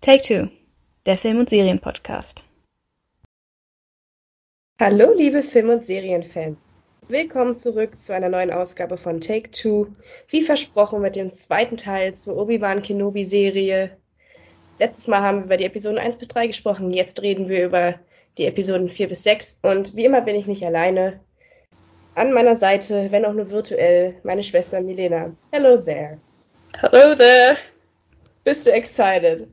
Take Two, der Film- und Serienpodcast. Hallo, liebe Film- und Serienfans. Willkommen zurück zu einer neuen Ausgabe von Take Two. Wie versprochen mit dem zweiten Teil zur Obi-Wan Kenobi-Serie. Letztes Mal haben wir über die Episoden 1 bis 3 gesprochen. Jetzt reden wir über die Episoden 4 bis 6. Und wie immer bin ich nicht alleine. An meiner Seite, wenn auch nur virtuell, meine Schwester Milena. Hello there. Hello there. Bist du excited?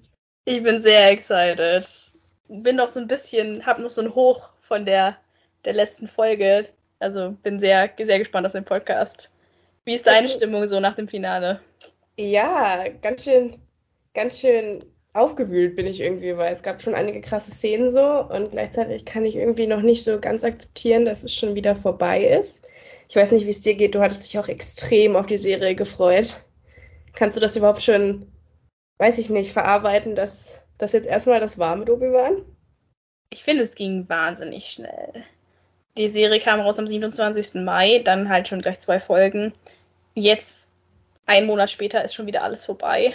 Ich bin sehr excited. Bin noch so ein bisschen, hab noch so ein Hoch von der, der letzten Folge. Also bin sehr, sehr gespannt auf den Podcast. Wie ist deine Stimmung so nach dem Finale? Ja, ganz schön, ganz schön aufgewühlt bin ich irgendwie, weil es gab schon einige krasse Szenen so und gleichzeitig kann ich irgendwie noch nicht so ganz akzeptieren, dass es schon wieder vorbei ist. Ich weiß nicht, wie es dir geht. Du hattest dich auch extrem auf die Serie gefreut. Kannst du das überhaupt schon weiß ich nicht, verarbeiten, dass das jetzt erstmal das war mit Obi-Wan? Ich finde, es ging wahnsinnig schnell. Die Serie kam raus am 27. Mai, dann halt schon gleich zwei Folgen. Jetzt, einen Monat später, ist schon wieder alles vorbei.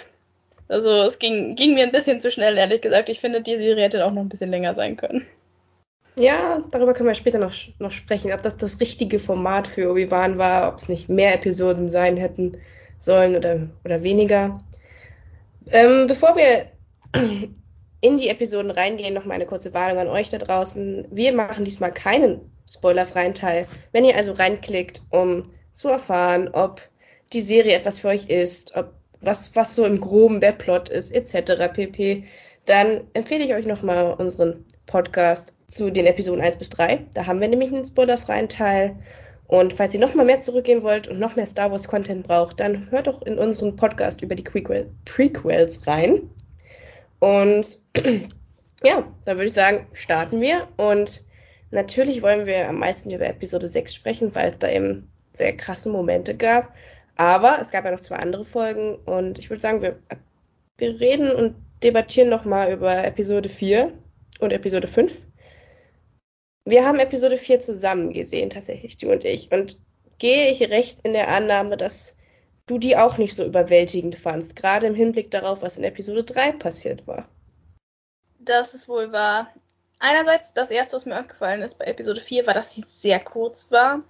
Also es ging, ging mir ein bisschen zu schnell, ehrlich gesagt. Ich finde, die Serie hätte auch noch ein bisschen länger sein können. Ja, darüber können wir später noch, noch sprechen, ob das das richtige Format für Obi-Wan war, ob es nicht mehr Episoden sein hätten sollen oder, oder weniger. Ähm, bevor wir in die Episoden reingehen, noch mal eine kurze Warnung an euch da draußen. Wir machen diesmal keinen spoilerfreien Teil. Wenn ihr also reinklickt, um zu erfahren, ob die Serie etwas für euch ist, ob was, was so im Groben der Plot ist, etc. pp., dann empfehle ich euch nochmal unseren Podcast zu den Episoden 1 bis 3. Da haben wir nämlich einen spoilerfreien Teil. Und falls ihr noch mal mehr zurückgehen wollt und noch mehr Star Wars Content braucht, dann hört doch in unseren Podcast über die Prequel Prequels rein. Und ja, da würde ich sagen, starten wir. Und natürlich wollen wir am meisten über Episode 6 sprechen, weil es da eben sehr krasse Momente gab. Aber es gab ja noch zwei andere Folgen und ich würde sagen, wir, wir reden und debattieren noch mal über Episode 4 und Episode 5. Wir haben Episode 4 zusammen gesehen, tatsächlich, du und ich. Und gehe ich recht in der Annahme, dass du die auch nicht so überwältigend fandst, gerade im Hinblick darauf, was in Episode 3 passiert war. Das ist wohl wahr. Einerseits, das erste, was mir aufgefallen ist bei Episode 4, war, dass sie sehr kurz war.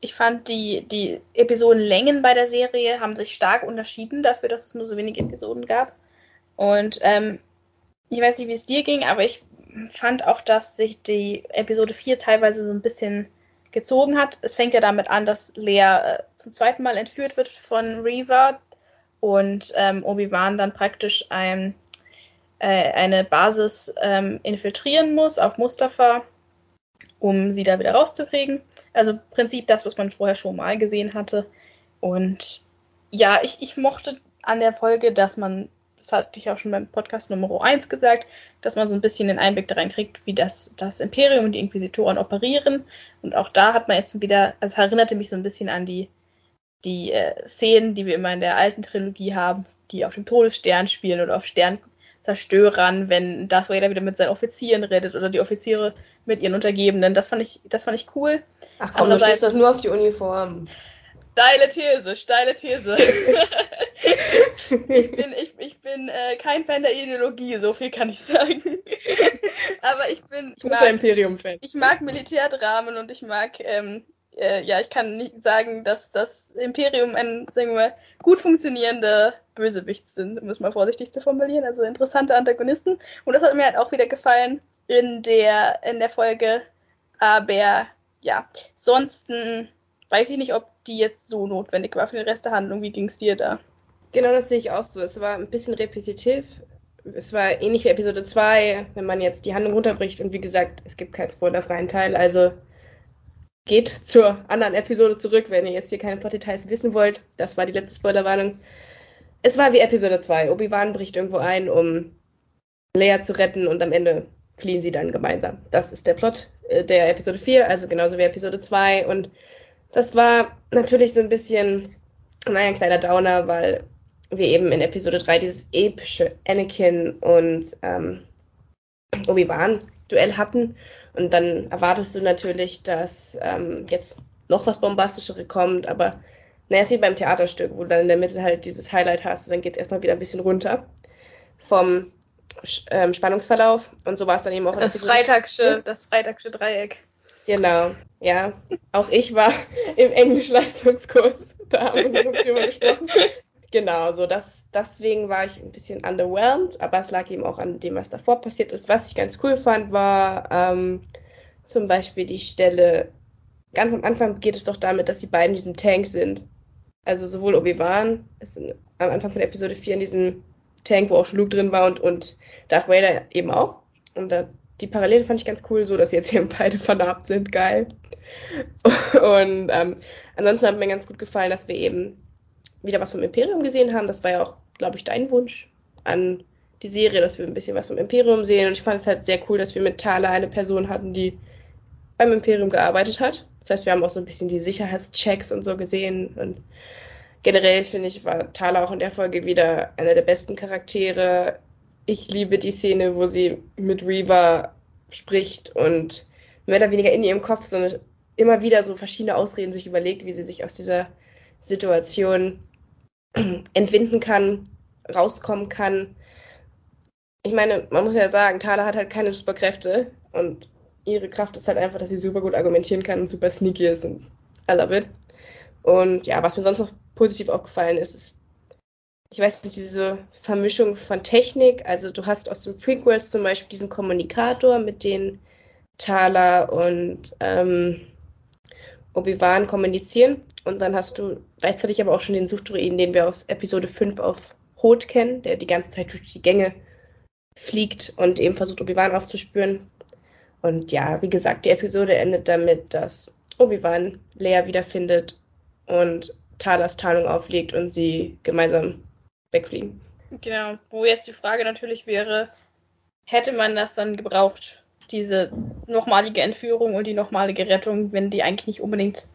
Ich fand, die, die Episodenlängen bei der Serie haben sich stark unterschieden dafür, dass es nur so wenige Episoden gab. Und ähm, ich weiß nicht, wie es dir ging, aber ich fand auch, dass sich die Episode 4 teilweise so ein bisschen gezogen hat. Es fängt ja damit an, dass Lea äh, zum zweiten Mal entführt wird von Reaver und ähm, Obi-Wan dann praktisch ein, äh, eine Basis ähm, infiltrieren muss auf Mustafa, um sie da wieder rauszukriegen. Also im Prinzip das, was man vorher schon mal gesehen hatte. Und ja, ich, ich mochte an der Folge, dass man das hatte ich auch schon beim Podcast Nummer 1 gesagt, dass man so ein bisschen den Einblick darin kriegt, wie das, das Imperium und die Inquisitoren operieren. Und auch da hat man jetzt wieder, also es erinnerte mich so ein bisschen an die, die äh, Szenen, die wir immer in der alten Trilogie haben, die auf dem Todesstern spielen oder auf Sternzerstörern, wenn Darth Vader wieder mit seinen Offizieren redet oder die Offiziere mit ihren Untergebenen. Das fand ich, das fand ich cool. Ach komm, du stehst doch nur auf die Uniform. Steile These, steile These. ich bin, ich, ich bin äh, kein Fan der Ideologie, so viel kann ich sagen. Aber ich bin. Ich mag, Imperium-Fan. Ich mag Militärdramen und ich mag, ähm, äh, ja, ich kann nicht sagen, dass das Imperium ein, sagen wir mal, gut funktionierende Bösewicht sind, um es mal vorsichtig zu formulieren. Also interessante Antagonisten. Und das hat mir halt auch wieder gefallen in der, in der Folge. Aber ja, sonst weiß ich nicht, ob die jetzt so notwendig war für den Rest der Handlung. Wie ging es dir da? Genau, das sehe ich auch so. Es war ein bisschen repetitiv. Es war ähnlich wie Episode 2, wenn man jetzt die Handlung runterbricht. Und wie gesagt, es gibt keinen spoilerfreien Teil. Also geht zur anderen Episode zurück, wenn ihr jetzt hier keine Plot-Details wissen wollt. Das war die letzte Spoilerwarnung. Es war wie Episode 2. Obi-Wan bricht irgendwo ein, um Leia zu retten und am Ende fliehen sie dann gemeinsam. Das ist der Plot äh, der Episode 4, also genauso wie Episode 2. Und das war natürlich so ein bisschen, naja, ein kleiner Downer, weil wir eben in Episode 3 dieses epische Anakin und ähm, Obi-Wan-Duell hatten. Und dann erwartest du natürlich, dass ähm, jetzt noch was Bombastischeres kommt, aber naja, ist wie beim Theaterstück, wo du dann in der Mitte halt dieses Highlight hast und dann geht es erstmal wieder ein bisschen runter vom, ähm, Spannungsverlauf. Und so war es dann eben auch. Das Freitagsche, das Freitagsche Dreieck. Genau, ja. Auch ich war im Englisch-Leistungskurs. Da haben wir drüber gesprochen. Genau, so das, deswegen war ich ein bisschen underwhelmed, aber es lag eben auch an dem, was davor passiert ist. Was ich ganz cool fand, war ähm, zum Beispiel die Stelle, ganz am Anfang geht es doch damit, dass die beiden in diesem Tank sind. Also sowohl Obi-Wan ist in, am Anfang von Episode 4 in diesem Tank, wo auch Luke drin war und, und Darth Vader eben auch. Und da, die Parallele fand ich ganz cool, so dass sie jetzt hier beide vernarbt sind. Geil. Und ähm, ansonsten hat mir ganz gut gefallen, dass wir eben wieder was vom Imperium gesehen haben. Das war ja auch, glaube ich, dein Wunsch an die Serie, dass wir ein bisschen was vom Imperium sehen. Und ich fand es halt sehr cool, dass wir mit Thala eine Person hatten, die beim Imperium gearbeitet hat. Das heißt, wir haben auch so ein bisschen die Sicherheitschecks und so gesehen. Und generell finde ich, war Thala auch in der Folge wieder einer der besten Charaktere. Ich liebe die Szene, wo sie mit Reaver spricht und mehr oder weniger in ihrem Kopf so eine, immer wieder so verschiedene Ausreden sich überlegt, wie sie sich aus dieser Situation entwinden kann, rauskommen kann. Ich meine, man muss ja sagen, Thala hat halt keine Superkräfte und ihre Kraft ist halt einfach, dass sie super gut argumentieren kann und super sneaky ist und I love it. Und ja, was mir sonst noch positiv aufgefallen ist, ist, ich weiß nicht, diese Vermischung von Technik. Also du hast aus den Prequels zum Beispiel diesen Kommunikator, mit dem Thala und ähm, Obi-Wan kommunizieren. Und dann hast du gleichzeitig aber auch schon den Suchdruiden, den wir aus Episode 5 auf Hot kennen, der die ganze Zeit durch die Gänge fliegt und eben versucht, Obi-Wan aufzuspüren. Und ja, wie gesagt, die Episode endet damit, dass Obi-Wan Leia wiederfindet und Talas Tarnung auflegt und sie gemeinsam wegfliegen. Genau, wo jetzt die Frage natürlich wäre, hätte man das dann gebraucht, diese nochmalige Entführung und die nochmalige Rettung, wenn die eigentlich nicht unbedingt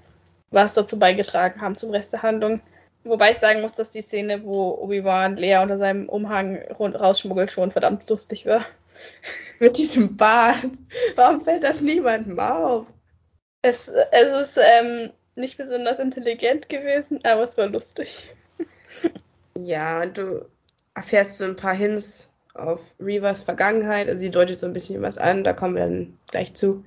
was dazu beigetragen haben zum Rest der Handlung. Wobei ich sagen muss, dass die Szene, wo Obi-Wan Lea unter seinem Umhang rausschmuggelt, schon verdammt lustig war. Mit diesem Bart. Warum fällt das niemandem auf? Es, es ist ähm, nicht besonders intelligent gewesen, aber es war lustig. Ja, du erfährst so ein paar Hints auf Reavers Vergangenheit. Also sie deutet so ein bisschen was an, da kommen wir dann gleich zu.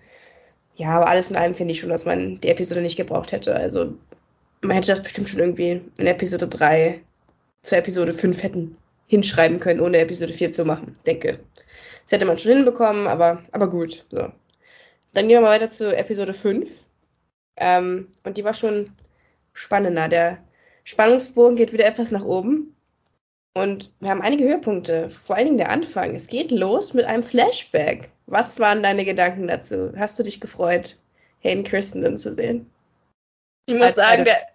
Ja, aber alles in allem finde ich schon, dass man die Episode nicht gebraucht hätte. Also man hätte das bestimmt schon irgendwie in Episode 3 zur Episode 5 hätten hinschreiben können, ohne Episode 4 zu machen. Denke. Das hätte man schon hinbekommen, aber, aber gut. So. Dann gehen wir mal weiter zu Episode 5. Ähm, und die war schon spannender. Der Spannungsbogen geht wieder etwas nach oben. Und wir haben einige Höhepunkte, vor allen Dingen der Anfang. Es geht los mit einem Flashback. Was waren deine Gedanken dazu? Hast du dich gefreut, Hayden Christendon zu sehen? Ich muss Als sagen, der,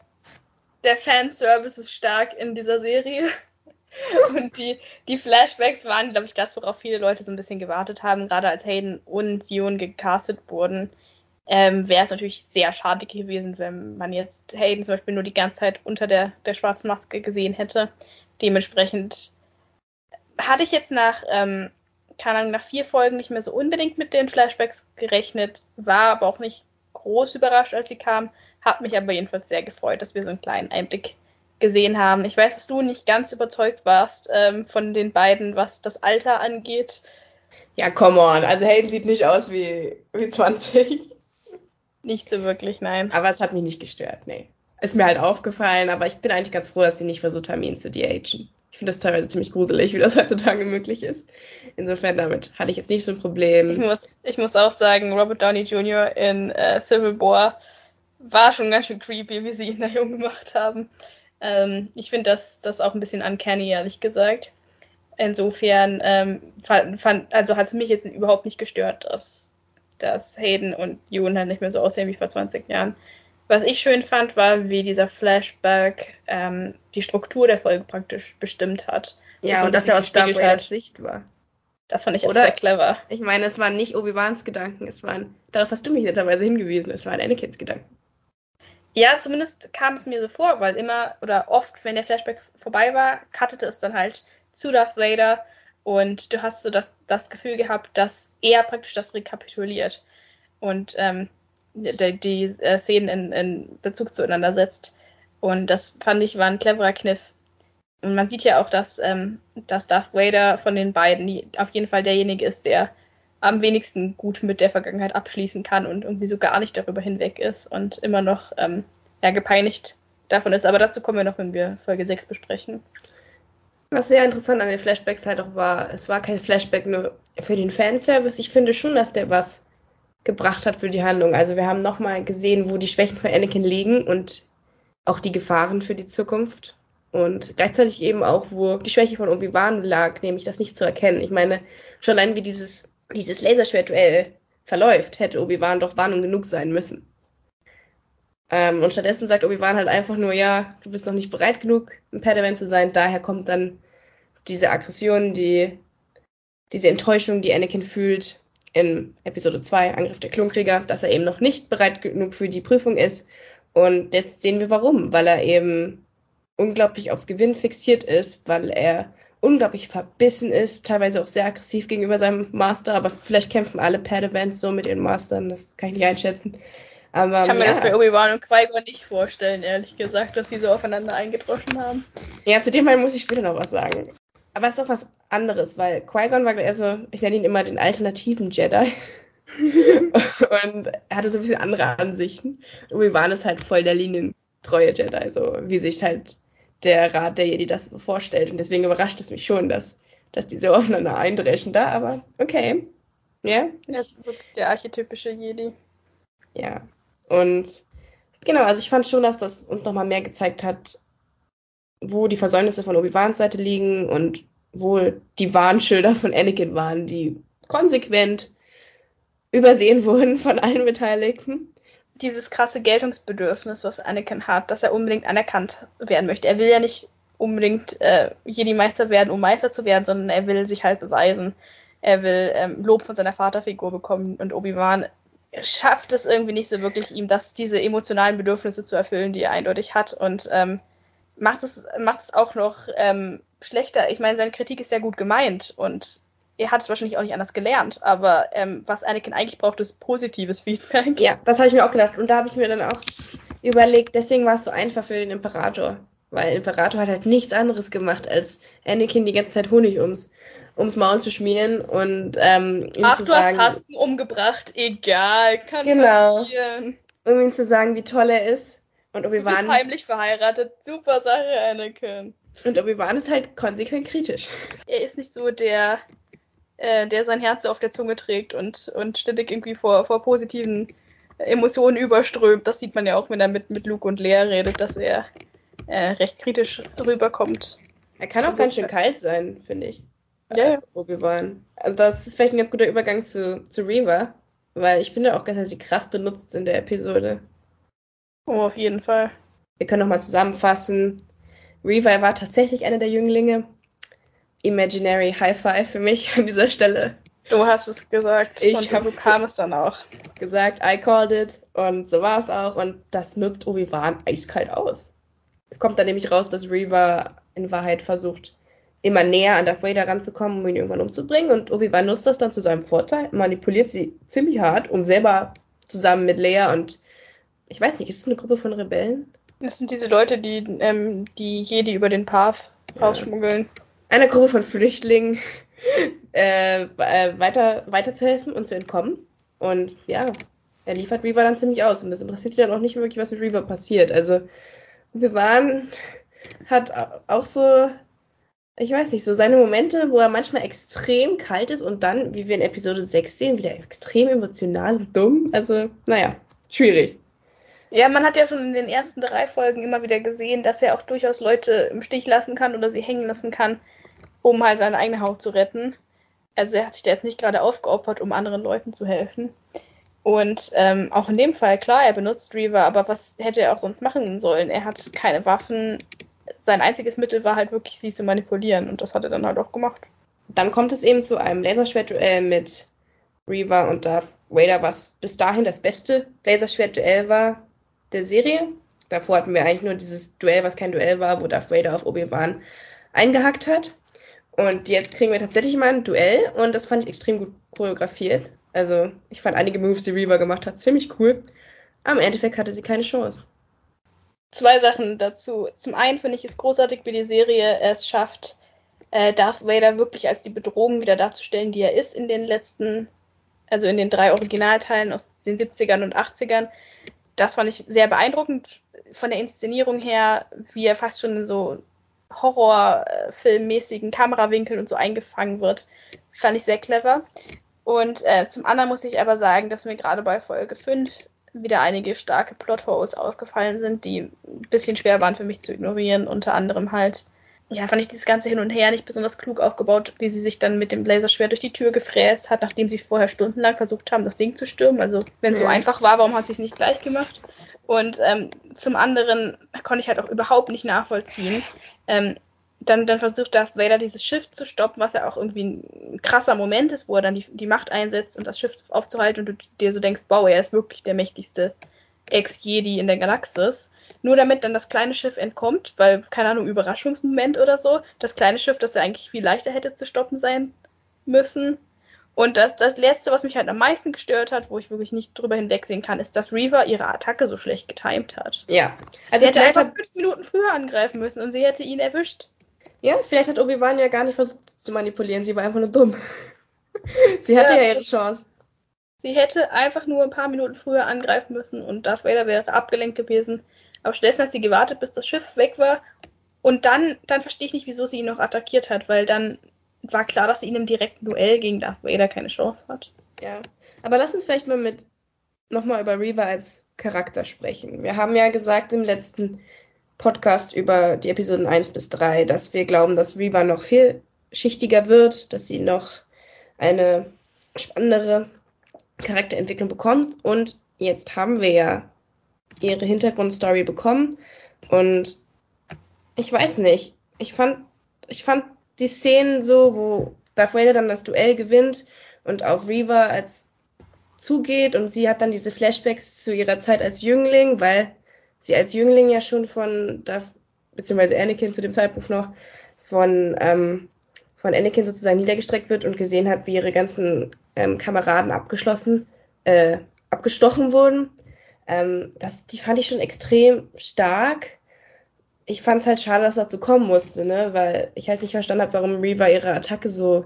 der Fanservice ist stark in dieser Serie. Und die, die Flashbacks waren, glaube ich, das, worauf viele Leute so ein bisschen gewartet haben, gerade als Hayden und Yoon gecastet wurden. Ähm, Wäre es natürlich sehr schade gewesen, wenn man jetzt Hayden zum Beispiel nur die ganze Zeit unter der, der schwarzen Maske gesehen hätte. Dementsprechend hatte ich jetzt nach, ähm, keine Ahnung, nach vier Folgen nicht mehr so unbedingt mit den Flashbacks gerechnet, war aber auch nicht groß überrascht, als sie kam. Hat mich aber jedenfalls sehr gefreut, dass wir so einen kleinen Einblick gesehen haben. Ich weiß, dass du nicht ganz überzeugt warst ähm, von den beiden, was das Alter angeht. Ja, come on. Also Hayden sieht nicht aus wie, wie 20. Nicht so wirklich, nein. Aber es hat mich nicht gestört, nee ist mir halt aufgefallen, aber ich bin eigentlich ganz froh, dass sie nicht versucht haben, ihn zu de-agen. Ich finde das teilweise ziemlich gruselig, wie das heutzutage möglich ist. Insofern damit hatte ich jetzt nicht so ein Problem. Ich muss, ich muss auch sagen, Robert Downey Jr. in äh, Civil War war schon ganz schön creepy, wie sie ihn da jung gemacht haben. Ähm, ich finde das, das auch ein bisschen uncanny, ehrlich gesagt. Insofern ähm, fand, also hat es mich jetzt überhaupt nicht gestört, dass, dass Hayden und Ewan halt nicht mehr so aussehen wie vor 20 Jahren. Was ich schön fand, war, wie dieser Flashback ähm, die Struktur der Folge praktisch bestimmt hat. Ja, so, und dass er aus Darth Vaders Sicht war. Das fand ich auch sehr clever. Ich meine, es waren nicht Obi-Wans Gedanken, es waren, darauf hast du mich netterweise hingewiesen, es waren Anakins Gedanken. Ja, zumindest kam es mir so vor, weil immer oder oft, wenn der Flashback vorbei war, cuttete es dann halt zu Darth Vader und du hast so das, das Gefühl gehabt, dass er praktisch das rekapituliert. Und ähm, die, die äh, Szenen in, in Bezug zueinander setzt. Und das fand ich war ein cleverer Kniff. Und man sieht ja auch, dass, ähm, dass Darth Vader von den beiden auf jeden Fall derjenige ist, der am wenigsten gut mit der Vergangenheit abschließen kann und irgendwie so gar nicht darüber hinweg ist und immer noch ähm, ja, gepeinigt davon ist. Aber dazu kommen wir noch, wenn wir Folge 6 besprechen. Was sehr interessant an den Flashbacks halt auch war, es war kein Flashback nur für den Fanservice. Ich finde schon, dass der was gebracht hat für die Handlung. Also wir haben nochmal gesehen, wo die Schwächen von Anakin liegen und auch die Gefahren für die Zukunft. Und gleichzeitig eben auch, wo die Schwäche von Obi-Wan lag, nämlich das nicht zu erkennen. Ich meine, schon allein wie dieses, dieses Laserschwert-Duell verläuft, hätte Obi-Wan doch Warnung genug sein müssen. Ähm, und stattdessen sagt Obi-Wan halt einfach nur, ja, du bist noch nicht bereit genug, ein Padawan zu sein. Daher kommt dann diese Aggression, die, diese Enttäuschung, die Anakin fühlt in Episode 2, Angriff der Klonkrieger, dass er eben noch nicht bereit genug für die Prüfung ist. Und jetzt sehen wir warum, weil er eben unglaublich aufs Gewinn fixiert ist, weil er unglaublich verbissen ist, teilweise auch sehr aggressiv gegenüber seinem Master, aber vielleicht kämpfen alle Padawans so mit ihren Mastern, das kann ich nicht einschätzen. Aber, ich kann mir ja. das bei Obi-Wan und Qui-Gon nicht vorstellen, ehrlich gesagt, dass sie so aufeinander eingetroffen haben. Ja, zu dem Mal muss ich später noch was sagen. Aber es ist doch was anderes, weil Qui-Gon war eher so, ich nenne ihn immer den alternativen Jedi. und er hatte so ein bisschen andere Ansichten. Obi-Wan ist halt voll der linientreue Jedi, so wie sich halt der Rat der Jedi das so vorstellt. Und deswegen überrascht es mich schon, dass, dass die so aufeinander eindreschen da, aber okay. Ja. Das ist wirklich der archetypische Jedi. Ja. Und genau, also ich fand schon, dass das uns nochmal mehr gezeigt hat, wo die Versäumnisse von Obi-Wans Seite liegen und wo die Warnschilder von Anakin waren, die konsequent übersehen wurden von allen Beteiligten. Dieses krasse Geltungsbedürfnis, was Anakin hat, dass er unbedingt anerkannt werden möchte. Er will ja nicht unbedingt äh, Jedi-Meister werden, um Meister zu werden, sondern er will sich halt beweisen. Er will ähm, Lob von seiner Vaterfigur bekommen und Obi-Wan schafft es irgendwie nicht so wirklich, ihm das, diese emotionalen Bedürfnisse zu erfüllen, die er eindeutig hat und ähm, macht es, macht es auch noch ähm, schlechter. Ich meine, seine Kritik ist ja gut gemeint und er hat es wahrscheinlich auch nicht anders gelernt, aber ähm, was Anakin eigentlich braucht, ist positives Feedback. Ja, das habe ich mir auch gedacht und da habe ich mir dann auch überlegt, deswegen war es so einfach für den Imperator, weil der Imperator hat halt nichts anderes gemacht, als Anakin die ganze Zeit Honig ums ums Maul zu schmieren und ähm, ihm Ach, zu sagen. Ach, du hast Hasken umgebracht, egal, kann genau, passieren. Um ihm zu sagen, wie toll er ist. Und Obi-Wan. Du bist heimlich verheiratet, super Sache, Anakin. Und Obi-Wan ist halt konsequent kritisch. Er ist nicht so der, äh, der sein Herz so auf der Zunge trägt und, und ständig irgendwie vor, vor positiven Emotionen überströmt. Das sieht man ja auch, wenn er mit, mit Luke und Lea redet, dass er äh, recht kritisch rüberkommt. Er kann auch also, ganz schön kalt sein, finde ich ja, ja. Obi-Wan. Also das ist vielleicht ein ganz guter Übergang zu, zu Reva, weil ich finde auch, dass er sie krass benutzt in der Episode. Oh, auf jeden Fall. Wir können nochmal zusammenfassen. Reva war tatsächlich einer der Jünglinge. Imaginary High Five für mich an dieser Stelle. Du hast es gesagt. Ich und so kam es dann auch. Gesagt, I called it. Und so war es auch. Und das nutzt Obi-Wan eiskalt aus. Es kommt dann nämlich raus, dass Reva in Wahrheit versucht, immer näher an Darth Vader ranzukommen, um ihn irgendwann umzubringen. Und Obi-Wan nutzt das dann zu seinem Vorteil, manipuliert sie ziemlich hart, um selber zusammen mit Leia und ich weiß nicht, ist es eine Gruppe von Rebellen? Das sind diese Leute, die ähm, die Jedi über den Path ja. rausschmuggeln. Eine Gruppe von Flüchtlingen äh, äh, weiter, weiterzuhelfen und zu entkommen. Und ja, er liefert Reaver dann ziemlich aus. Und das interessiert ihn dann auch nicht wirklich, was mit Reaver passiert. Also, wir waren, hat auch so ich weiß nicht, so seine Momente, wo er manchmal extrem kalt ist und dann, wie wir in Episode 6 sehen, wieder extrem emotional und dumm. Also, naja, schwierig. Ja, man hat ja schon in den ersten drei Folgen immer wieder gesehen, dass er auch durchaus Leute im Stich lassen kann oder sie hängen lassen kann, um halt seine eigene Haut zu retten. Also er hat sich da jetzt nicht gerade aufgeopfert, um anderen Leuten zu helfen. Und ähm, auch in dem Fall, klar, er benutzt Reaver, aber was hätte er auch sonst machen sollen? Er hat keine Waffen, sein einziges Mittel war halt wirklich, sie zu manipulieren und das hat er dann halt auch gemacht. Dann kommt es eben zu einem Laserschwertduell mit Reaver und Darth Vader, was bis dahin das beste Laserschwertduell war der Serie. Davor hatten wir eigentlich nur dieses Duell, was kein Duell war, wo Darth Vader auf Obi-Wan eingehackt hat. Und jetzt kriegen wir tatsächlich mal ein Duell und das fand ich extrem gut choreografiert. Also ich fand einige Moves, die Reaver gemacht hat, ziemlich cool. Aber im Endeffekt hatte sie keine Chance. zwei Sachen dazu. Zum einen finde ich es großartig, wie die Serie es schafft, äh, Darth Vader wirklich als die Bedrohung wieder darzustellen, die er ist in den letzten, also in den drei Originalteilen aus den 70ern und 80ern. Das fand ich sehr beeindruckend von der Inszenierung her, wie er fast schon in so Horrorfilmmäßigen Kamerawinkeln und so eingefangen wird. Fand ich sehr clever. Und äh, zum anderen muss ich aber sagen, dass mir gerade bei Folge 5 wieder einige starke Plotholes aufgefallen sind, die ein bisschen schwer waren für mich zu ignorieren. Unter anderem halt, ja, fand ich dieses ganze Hin und Her nicht besonders klug aufgebaut, wie sie sich dann mit dem Laserschwert durch die Tür gefräst hat, nachdem sie vorher stundenlang versucht haben, das Ding zu stürmen. Also, wenn es ja. so einfach war, warum hat sie es nicht gleich gemacht? Und ähm, zum anderen konnte ich halt auch überhaupt nicht nachvollziehen. Ähm, dann, dann versucht Darth Vader dieses Schiff zu stoppen, was ja auch irgendwie ein krasser Moment ist, wo er dann die, die Macht einsetzt und das Schiff aufzuhalten und du dir so denkst, wow, er ist wirklich der mächtigste Ex-Jedi in der Galaxis. Nur damit dann das kleine Schiff entkommt, weil, keine Ahnung, Überraschungsmoment oder so, das kleine Schiff, das ja eigentlich viel leichter hätte zu stoppen sein müssen, und das, das Letzte, was mich halt am meisten gestört hat, wo ich wirklich nicht drüber hinwegsehen kann, ist, dass Reaver ihre Attacke so schlecht getimt hat. Ja. Also sie hätte einfach fünf Minuten früher angreifen müssen und sie hätte ihn erwischt. Ja, vielleicht hat Obi-Wan ja gar nicht versucht zu manipulieren, sie war einfach nur dumm. sie hatte ja, ja ihre Chance. Sie hätte einfach nur ein paar Minuten früher angreifen müssen und Darth Vader wäre abgelenkt gewesen. Aber stattdessen hat sie gewartet, bis das Schiff weg war. Und dann, dann verstehe ich nicht, wieso sie ihn noch attackiert hat, weil dann war klar, dass sie in einem direkten Duell gegen Darth Vader keine Chance hat. Ja, aber lass uns vielleicht mal mit nochmal über Reva als Charakter sprechen. Wir haben ja gesagt im letzten Podcast über die Episoden 1 bis 3, dass wir glauben, dass Reva noch viel schichtiger wird, dass sie noch eine spannendere Charakterentwicklung bekommt. Und jetzt haben wir ja ihre Hintergrundstory bekommen. Und ich weiß nicht, ich fand, ich fand die Szenen so, wo Darth Vader dann das Duell gewinnt und auf Reaver als zugeht und sie hat dann diese Flashbacks zu ihrer Zeit als Jüngling, weil sie als Jüngling ja schon von Darth, beziehungsweise Anakin zu dem Zeitpunkt noch von, ähm, von Anakin sozusagen niedergestreckt wird und gesehen hat, wie ihre ganzen ähm, Kameraden abgeschlossen, äh, abgestochen wurden. Ähm, das, die fand ich schon extrem stark ich fand es halt schade, dass dazu kommen musste, ne? Weil ich halt nicht verstanden habe, warum Reaver ihre Attacke so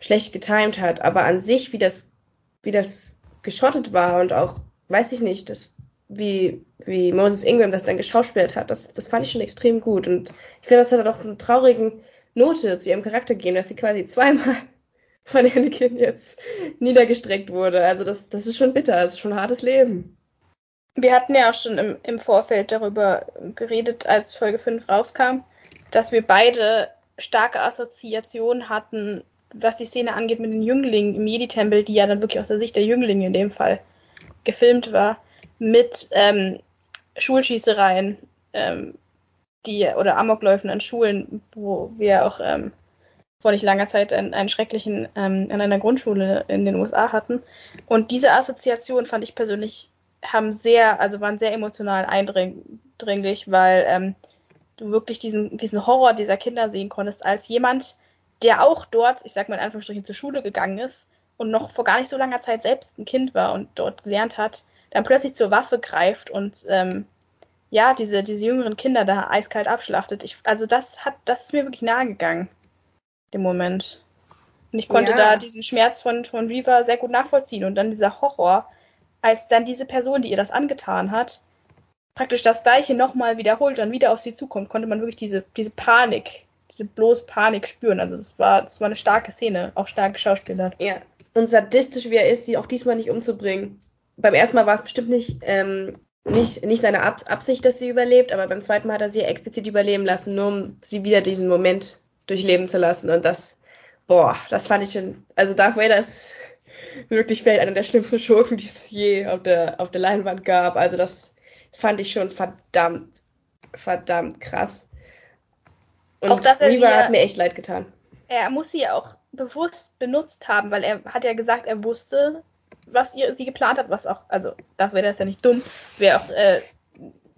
schlecht getimt hat. Aber an sich, wie das, wie das geschottet war und auch, weiß ich nicht, das, wie, wie Moses Ingram das dann geschauspielt hat, das, das fand ich schon extrem gut. Und ich finde, das hat auch so eine traurigen Note zu ihrem Charakter gegeben, dass sie quasi zweimal von Anakin jetzt niedergestreckt wurde. Also das, das ist schon bitter, das ist schon ein hartes Leben. Wir hatten ja auch schon im, im Vorfeld darüber geredet, als Folge 5 rauskam, dass wir beide starke Assoziationen hatten, was die Szene angeht mit den Jünglingen im Jedi-Tempel, die ja dann wirklich aus der Sicht der Jünglinge in dem Fall gefilmt war, mit ähm, Schulschießereien, ähm, die oder Amokläufen an Schulen, wo wir auch ähm, vor nicht langer Zeit einen, einen schrecklichen ähm, an einer Grundschule in den USA hatten. Und diese Assoziation fand ich persönlich haben sehr, also waren sehr emotional eindringlich, weil ähm, du wirklich diesen, diesen Horror dieser Kinder sehen konntest, als jemand, der auch dort, ich sag mal in Anführungsstrichen, zur Schule gegangen ist und noch vor gar nicht so langer Zeit selbst ein Kind war und dort gelernt hat, dann plötzlich zur Waffe greift und ähm, ja, diese, diese jüngeren Kinder da eiskalt abschlachtet. Ich, also das hat, das ist mir wirklich nahe gegangen, im Moment. Und ich konnte ja. da diesen Schmerz von, von Riva sehr gut nachvollziehen und dann dieser Horror, als dann diese Person, die ihr das angetan hat, praktisch das Gleiche nochmal wiederholt und wieder auf sie zukommt, konnte man wirklich diese, diese Panik, diese bloß Panik spüren. Also das war, das war eine starke Szene, auch stark geschauspielert. Ja. Und sadistisch wie er ist, sie auch diesmal nicht umzubringen. Beim ersten Mal war es bestimmt nicht, ähm, nicht, nicht seine Ab Absicht, dass sie überlebt, aber beim zweiten Mal hat er sie explizit überleben lassen, nur um sie wieder diesen Moment durchleben zu lassen. Und das, boah, das fand ich schon, also Darth Vader ist wirklich fällt einer der schlimmsten Schurken, die es je auf der, auf der Leinwand gab. Also das fand ich schon verdammt, verdammt krass. Und auch das Reaver hat mir echt leid getan. Er muss sie auch bewusst benutzt haben, weil er hat ja gesagt, er wusste, was ihr, sie geplant hat, was auch, also das wäre das ja nicht dumm, wäre auch äh,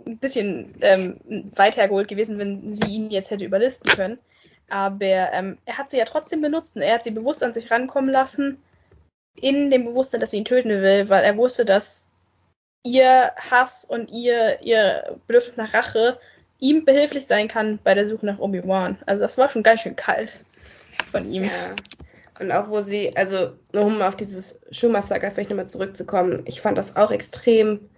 ein bisschen ähm, weit hergeholt gewesen, wenn sie ihn jetzt hätte überlisten können. Aber ähm, er hat sie ja trotzdem benutzt und er hat sie bewusst an sich rankommen lassen in dem Bewusstsein, dass sie ihn töten will, weil er wusste, dass ihr Hass und ihr, ihr Bedürfnis nach Rache ihm behilflich sein kann bei der Suche nach Obi-Wan. Also das war schon ganz schön kalt von ihm. Ja. Und auch wo sie, also nur um auf dieses Schulmassaker vielleicht nochmal zurückzukommen, ich fand das auch extrem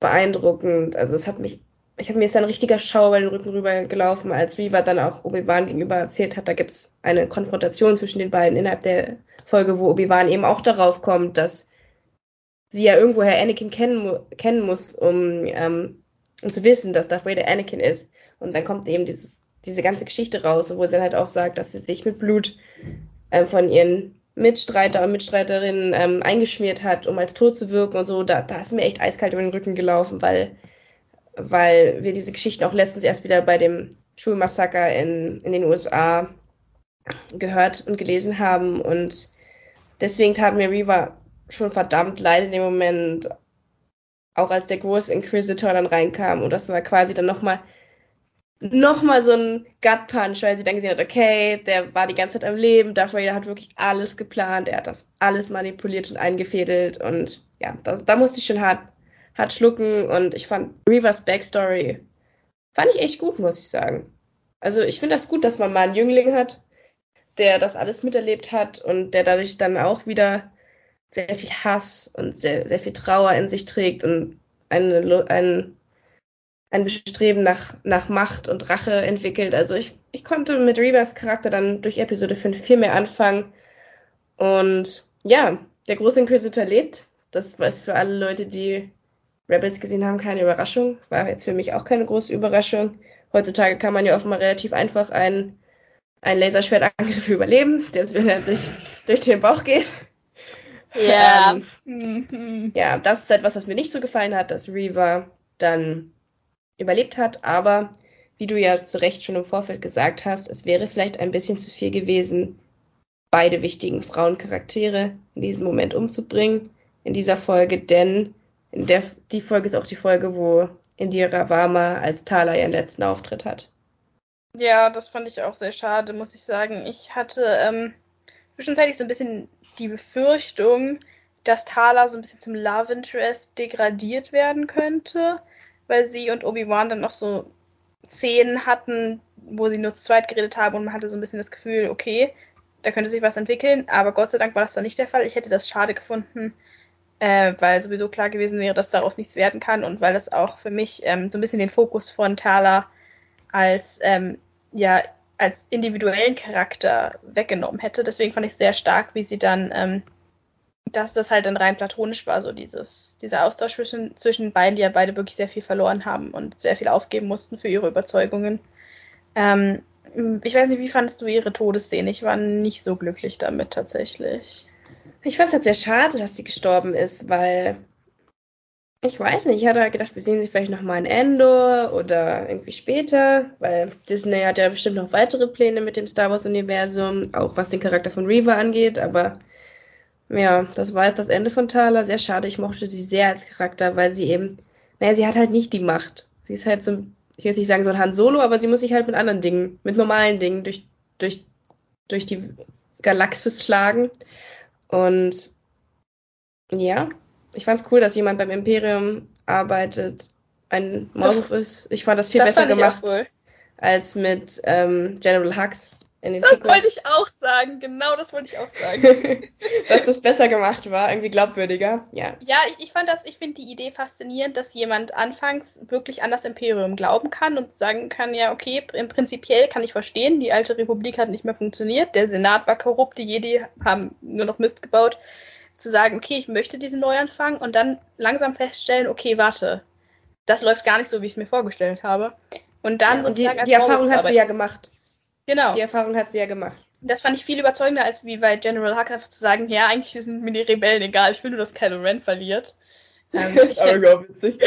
beeindruckend. Also es hat mich, ich habe mir ist ein richtiger Schauer bei den Rücken rüber gelaufen, als Riva dann auch Obi-Wan gegenüber erzählt hat, da gibt es eine Konfrontation zwischen den beiden innerhalb der Folge, wo Obi-Wan eben auch darauf kommt, dass sie ja irgendwoher Anakin kennen, kennen muss, um, ähm, um zu wissen, dass Darth Vader Anakin ist. Und dann kommt eben dieses, diese ganze Geschichte raus, wo sie dann halt auch sagt, dass sie sich mit Blut äh, von ihren Mitstreiter und Mitstreiterinnen ähm, eingeschmiert hat, um als tot zu wirken und so. Da, da ist mir echt eiskalt über den Rücken gelaufen, weil, weil wir diese Geschichten auch letztens erst wieder bei dem Schulmassaker in, in den USA gehört und gelesen haben. Und deswegen tat mir Reva schon verdammt leid in dem Moment, auch als der große Inquisitor dann reinkam. Und das war quasi dann nochmal noch mal so ein Gut Punch, weil sie dann gesehen hat, okay, der war die ganze Zeit am Leben, Darth Vader hat wirklich alles geplant, er hat das alles manipuliert und eingefädelt und ja, da, da musste ich schon hart, hart schlucken und ich fand Reavers Backstory fand ich echt gut, muss ich sagen. Also ich finde das gut, dass man mal einen Jüngling hat, der das alles miterlebt hat und der dadurch dann auch wieder sehr viel Hass und sehr, sehr viel Trauer in sich trägt und eine, ein, ein Bestreben nach, nach Macht und Rache entwickelt. Also ich, ich konnte mit Reavers Charakter dann durch Episode 5 viel mehr anfangen. Und ja, der große Inquisitor lebt. Das war für alle Leute, die Rebels gesehen haben, keine Überraschung. War jetzt für mich auch keine große Überraschung. Heutzutage kann man ja offenbar relativ einfach einen, einen Laserschwertangriff überleben, der durch, durch den Bauch geht. Ja. Ähm, ja, das ist etwas, was mir nicht so gefallen hat, dass Reaver dann überlebt hat, aber wie du ja zu Recht schon im Vorfeld gesagt hast, es wäre vielleicht ein bisschen zu viel gewesen, beide wichtigen Frauencharaktere in diesem Moment umzubringen in dieser Folge, denn in der, die Folge ist auch die Folge, wo Indira Varma als Thala ihren letzten Auftritt hat. Ja, das fand ich auch sehr schade, muss ich sagen. Ich hatte ähm, zwischenzeitlich so ein bisschen die Befürchtung, dass Thala so ein bisschen zum Love Interest degradiert werden könnte, weil sie und Obi-Wan dann noch so Szenen hatten, wo sie nur zu zweit geredet haben und man hatte so ein bisschen das Gefühl, okay, da könnte sich was entwickeln, aber Gott sei Dank war das dann nicht der Fall. Ich hätte das schade gefunden, äh, weil sowieso klar gewesen wäre, dass daraus nichts werden kann und weil das auch für mich ähm, so ein bisschen den Fokus von Thala als ähm, ja als individuellen Charakter weggenommen hätte. Deswegen fand ich es sehr stark, wie sie dann, ähm, dass das halt dann rein platonisch war, so dieses, dieser Austausch zwischen, zwischen beiden, die ja beide wirklich sehr viel verloren haben und sehr viel aufgeben mussten für ihre Überzeugungen. Ähm, ich weiß nicht, wie fandest du ihre Todesszene? Ich war nicht so glücklich damit tatsächlich. Ich fand es halt sehr schade, dass sie gestorben ist, weil ich weiß nicht, ich hatte halt gedacht, wir sehen sie vielleicht nochmal in Endor oder irgendwie später, weil Disney hat ja bestimmt noch weitere Pläne mit dem Star Wars-Universum, auch was den Charakter von Reva angeht, aber ja, das war jetzt das Ende von Thala. Sehr schade, ich mochte sie sehr als Charakter, weil sie eben, naja, sie hat halt nicht die Macht. Sie ist halt so, ich will jetzt nicht sagen so ein Han Solo, aber sie muss sich halt mit anderen Dingen, mit normalen Dingen durch, durch, durch die Galaxis schlagen. Und ja, ich fand es cool, dass jemand beim Imperium arbeitet, ein Maulwurf ist. Ich fand das viel das besser gemacht als mit ähm, General Hux Das Sequels. wollte ich auch sagen, genau das wollte ich auch sagen. dass das besser gemacht war, irgendwie glaubwürdiger, ja. Ja, ich, ich fand das, ich finde die Idee faszinierend, dass jemand anfangs wirklich an das Imperium glauben kann und sagen kann, ja, okay, im Prinzipiell kann ich verstehen, die alte Republik hat nicht mehr funktioniert, der Senat war korrupt, die Jedi haben nur noch Mist gebaut zu sagen, okay, ich möchte diesen Neuanfang und dann langsam feststellen, okay, warte, das läuft gar nicht so, wie ich es mir vorgestellt habe. Und dann ja, sozusagen. Die, die Erfahrung hat sie ja gemacht. Genau. Die Erfahrung hat sie ja gemacht. Das fand ich viel überzeugender, als wie bei General Hux einfach zu sagen, ja, eigentlich sind mir die Rebellen egal, ich will nur, dass Kylo Ren verliert. Ähm, ich irgendwie auch witzig.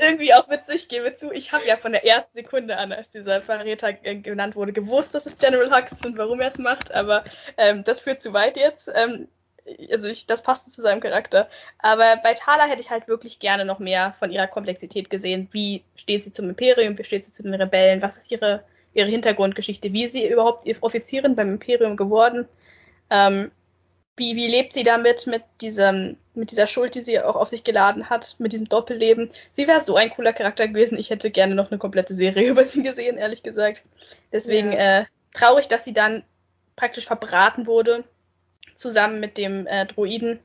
irgendwie auch witzig, gebe zu. Ich habe ja von der ersten Sekunde an, als dieser Verräter genannt wurde, gewusst, dass es General Hux ist und warum er es macht, aber ähm, das führt zu weit jetzt. Ähm, also ich, das passte zu seinem Charakter. Aber bei Thala hätte ich halt wirklich gerne noch mehr von ihrer Komplexität gesehen. Wie steht sie zum Imperium? Wie steht sie zu den Rebellen? Was ist ihre, ihre Hintergrundgeschichte? Wie ist sie überhaupt Offizierin beim Imperium geworden? Ähm, wie, wie lebt sie damit, mit diesem, mit dieser Schuld, die sie auch auf sich geladen hat, mit diesem Doppelleben. Sie wäre so ein cooler Charakter gewesen. Ich hätte gerne noch eine komplette Serie über sie gesehen, ehrlich gesagt. Deswegen ja. äh, traurig, dass sie dann praktisch verbraten wurde, zusammen mit dem äh, Droiden